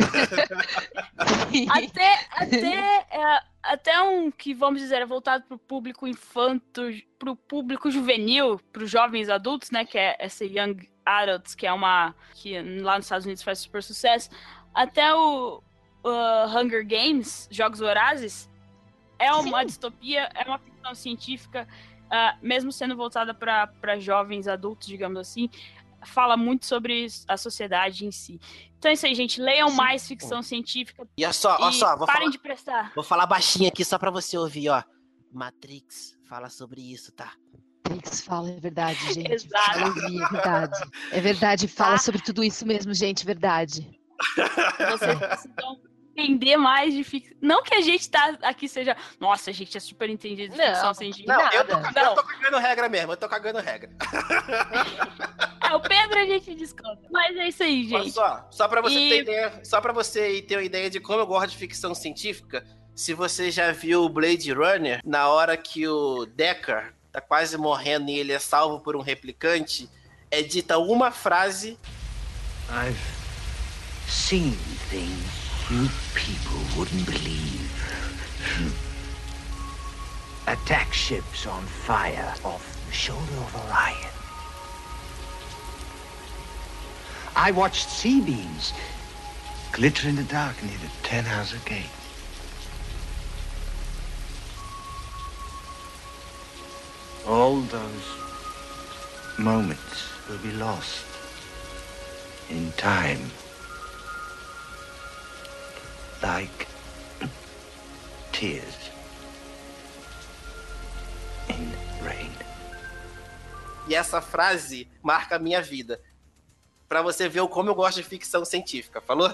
Até, até, é, [LAUGHS] até um que, vamos dizer, é voltado pro público infanto, pro público juvenil, pros jovens adultos, né? Que é essa Young Adults, que é uma. que lá nos Estados Unidos faz super sucesso. Até o uh, Hunger Games, Jogos Vorazes, é uma distopia, é uma ficção científica, ah, mesmo sendo voltada para jovens adultos, digamos assim, fala muito sobre a sociedade em si. Então é isso aí, gente. Leiam Sim. mais ficção científica. E olha só, olha só, vou parem falar, de prestar. vou falar baixinho aqui só pra você ouvir, ó. Matrix fala sobre isso, tá? Matrix fala, é verdade, [LAUGHS] gente. Exato. Fala, é verdade. É verdade, fala Tá. sobre tudo isso mesmo, gente, verdade. Vocês [LAUGHS] precisam entender mais de ficção. Não que a gente tá aqui seja. Nossa, a gente é super entendido de Não, ficção não. científica. Não, eu tô, Nada. eu tô cagando regra mesmo, eu tô cagando regra. É, o Pedro a gente desconta. Mas é isso aí, Olha gente. só, só pra você E- ter ideia, só para você ter uma ideia de como eu gosto de ficção científica, se você já viu o Blade Runner, na hora que o Deckard tá quase morrendo e ele é salvo por um replicante, é dita uma frase I've seen things you people wouldn't believe. Attack ships on fire off the shoulder of Orion. I watched sea beams glitter in the dark near the Ten Hauser Gate. All those moments will be lost in time. Like tears in rain. e essa frase marca a minha vida. Pra você ver o como eu gosto de ficção científica, falou?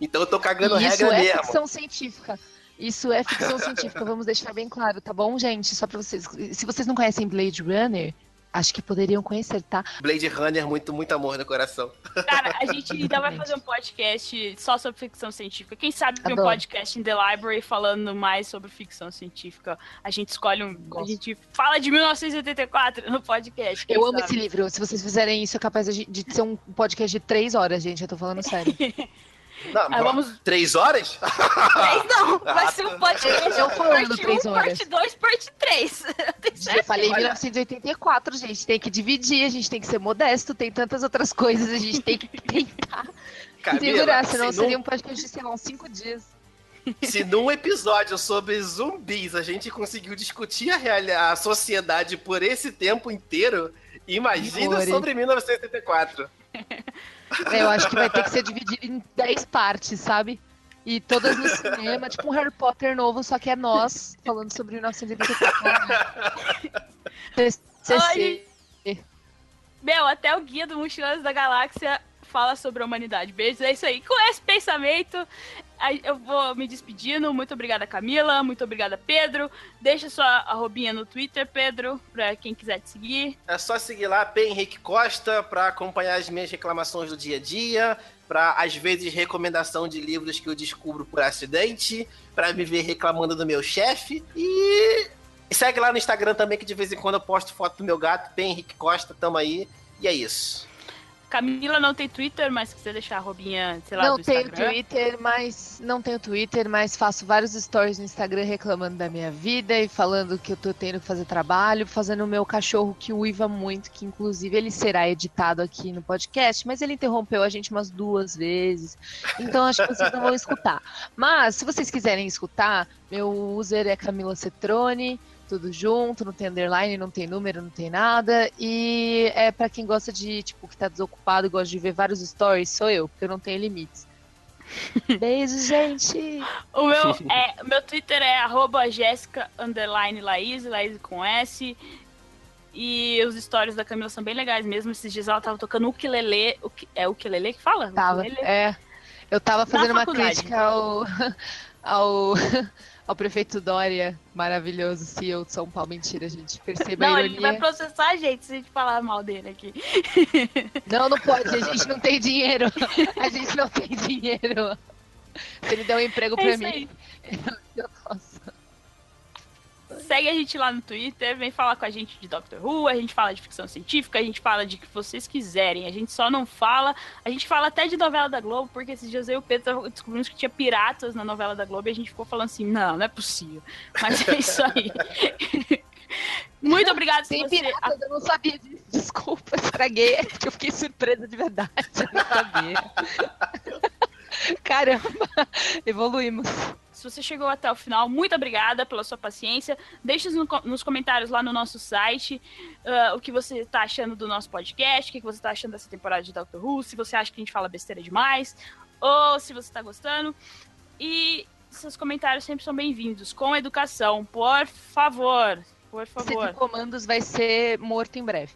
Então eu tô cagando isso regra é mesmo. ficção científica. Isso é ficção [LAUGHS] científica, vamos deixar bem claro, tá bom, gente? Só pra vocês. Se vocês não conhecem Blade Runner, acho que poderiam conhecer, tá? Blade Runner, muito, muito amor no coração. [LAUGHS] Cara, a gente [LAUGHS] ainda vai fazer um podcast só sobre ficção científica. Quem sabe um Adoro. podcast em The Library falando mais sobre ficção científica. A gente escolhe um. A Gosto. gente fala de 1984 no podcast. Eu amo sabe? esse livro. Se vocês fizerem isso, é capaz de, de ser um podcast de três horas, gente. Eu tô falando sério. [LAUGHS] Não, Ah, vamos. Três horas? Três não! [LAUGHS] Vai Ah, ser um tá. podcast. Eu falando parte três um, horas. Parte 2, parte 3. [LAUGHS] Eu falei 1984, gente. Tem que dividir, a gente tem que ser modesto, tem tantas outras coisas, a gente tem que [LAUGHS] tentar Camila, segurar, senão se seria um podcast de, sei lá, uns cinco dias. Se num episódio sobre zumbis a gente conseguiu discutir a, reali- a sociedade por esse tempo inteiro, imagina sobre 1974. É, eu acho que vai ter que ser dividido em 10 partes, sabe? E todas no cinema, tipo um Harry Potter novo, só que é nós falando sobre [LAUGHS] 1984. TCC. Meu, até o guia do Mochileiros da Galáxia fala sobre a humanidade. Beijos, é isso aí. Com esse pensamento, eu vou me despedindo. Muito obrigada, Camila. Muito obrigada, Pedro. Deixa sua arrobinha no Twitter, Pedro, pra quem quiser te seguir. É só seguir lá, P. Henrique Costa, pra acompanhar as minhas reclamações do dia a dia, pra às vezes recomendação de livros que eu descubro por acidente, pra me ver reclamando do meu chefe e e segue lá no Instagram também que de vez em quando eu posto foto do meu gato, P. Henrique Costa, tamo aí. E é isso. Camila não tem Twitter, mas se quiser deixar a robinha, sei lá, não do tenho Instagram. Twitter, mas não tenho Twitter, mas faço vários stories no Instagram reclamando da minha vida e falando que eu tô tendo que fazer trabalho, fazendo o meu cachorro que uiva muito, que inclusive ele será editado aqui no podcast, mas ele interrompeu a gente umas duas vezes. Então acho que vocês não vão escutar. Mas se vocês quiserem escutar, meu user é Camila Cetrone, tudo junto, não tem underline, não tem número, não tem nada. E é pra quem gosta de, tipo, que tá desocupado e gosta de ver vários stories, sou eu, porque eu não tenho limites. [LAUGHS] Beijo, gente! O meu, é, o meu Twitter é arroba Jéssica underline Laís, Laís com S. E os stories da Camila são bem legais mesmo. Esses dias ela tava tocando ukulele. uki- É ukulele que fala? Tava, Ukulele? é. Eu tava fazendo uma crítica ao, [LAUGHS] ao, ao prefeito Dória, maravilhoso CEO de São Paulo. Mentira, gente. Perceba Não, a ele vai ironia. processar a gente se a gente falar mal dele aqui. [LAUGHS] Não, não pode, a gente não tem dinheiro. A gente não tem dinheiro. Se ele der um emprego É pra isso mim, aí. [LAUGHS] eu posso. Segue a gente lá no Twitter, vem falar com a gente de Doctor Who, a gente fala de ficção científica, a gente fala de que vocês quiserem. A gente só não fala. A gente fala até de novela da Globo, porque esses dias eu e o Pedro descobrimos que tinha piratas na novela da Globo e a gente ficou falando assim: não, não é possível. Mas é isso aí. [LAUGHS] Muito obrigado Tem você. piratas, eu não sabia disso. Desculpa, estraguei. É porque eu fiquei surpresa de verdade. Eu não sabia. Caramba, evoluímos. Se você chegou até o final, muito obrigada pela sua paciência. Deixe no nos comentários lá no nosso site ah, o que você está achando do nosso podcast, o que você está achando dessa temporada de Doctor Who, se você acha que a gente fala besteira demais, ou se você está gostando. E seus comentários sempre são bem-vindos, com educação, por favor. Por Esse favor. de comandos vai ser morto em breve.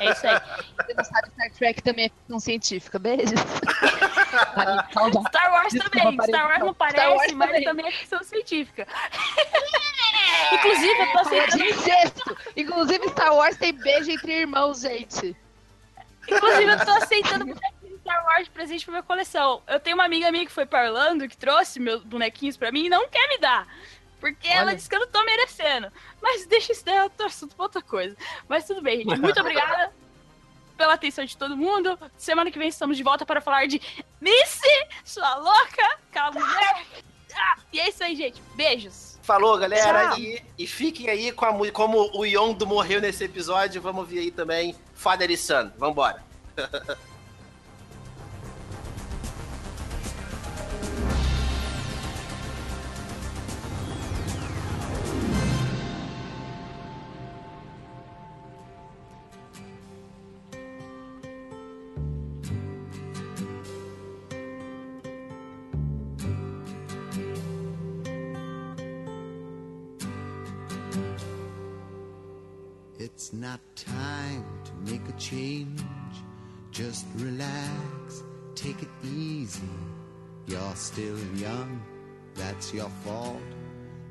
É isso aí. [LAUGHS] Você não sabe, Star Trek também é ficção científica. Beijos. [LAUGHS] Star Wars Desculpa, também. Star Wars não parece, Wars mas também. também é ficção científica. [LAUGHS] Inclusive, eu tô aceitando. Inclusive, Star Wars tem beijo entre irmãos, gente. Inclusive, eu tô aceitando Star Wars de presente pra minha coleção. Eu tenho uma amiga minha que foi pra Orlando, que trouxe meus bonequinhos pra mim e não quer me dar. Porque ela Olha. disse que eu não tô merecendo. Mas deixa isso daí, outro assunto pra outra coisa. Mas tudo bem, gente. Muito [LAUGHS] obrigada pela atenção de todo mundo. Semana que vem estamos de volta para falar de Missy, sua louca, mulher. Ah, e é isso aí, gente. Beijos. Falou, galera. Tchau. E, e fiquem aí com a como o Yondo morreu nesse episódio. Vamos ver aí também Father e Son. Vambora. [LAUGHS] not time to make a change. Just relax, take it easy. You're still young, that's your fault.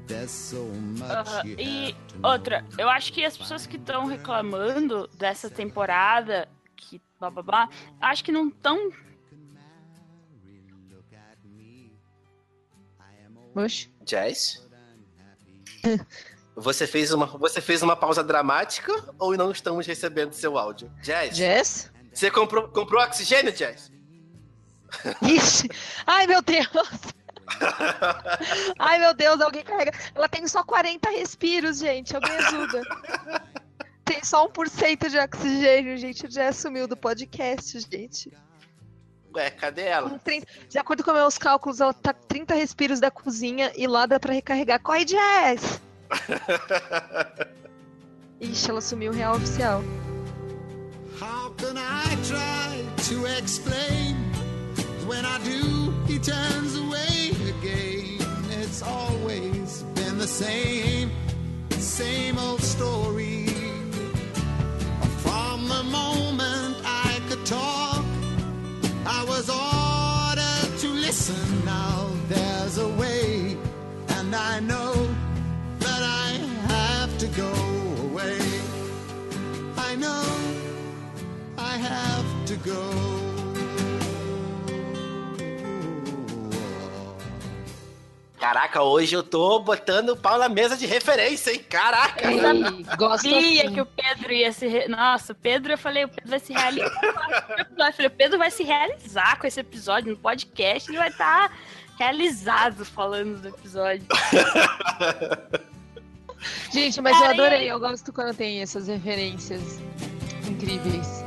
There's so much you e have to know. outra, eu acho que as pessoas que estão reclamando dessa temporada, que blá blá blá, acho que não estão. Oxe. Jazz? [LAUGHS] Você fez, uma, você fez uma pausa dramática ou não estamos recebendo seu áudio? Jazz? Jess? Você comprou, comprou oxigênio, Jazz? [LAUGHS] Ixi. Ai, meu Deus. [LAUGHS] Ai, meu Deus, alguém carrega. Ela tem só 40 respiros, gente. Alguém ajuda. Tem só 1% de oxigênio, gente. Já sumiu do podcast, gente. Ué, cadê ela? Com 30 De acordo com meus cálculos, ela tá com 30 respiros da cozinha e lá dá pra recarregar. Corre, Jess! [LAUGHS] Ixi, ela sumiu real oficial. How can I try to explain? When I do, he turns away again. It's always been the same, same old story. Caraca, hoje eu tô botando o pau na mesa de referência, hein? Caraca! Ei, gosto Sabia assim. que o Pedro ia se. re- Nossa, o Pedro, eu falei, o Pedro vai se realizar. eu falei, o Pedro vai se realizar com esse episódio no podcast, ele vai estar realizado falando do episódio. Gente, mas eu Cara, adorei. Eu gosto quando tem essas referências incríveis.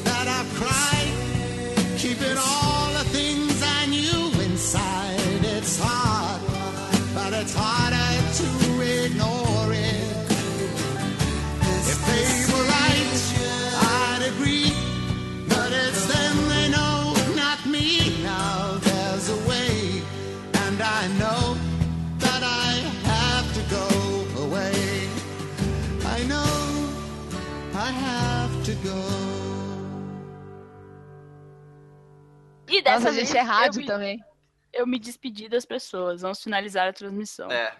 that I've cried, keeping all the things I knew inside. It's hard, but it's harder E dessa Nossa, vez gente, é rádio eu me, também. eu me despedi das pessoas. Vamos finalizar a transmissão. É.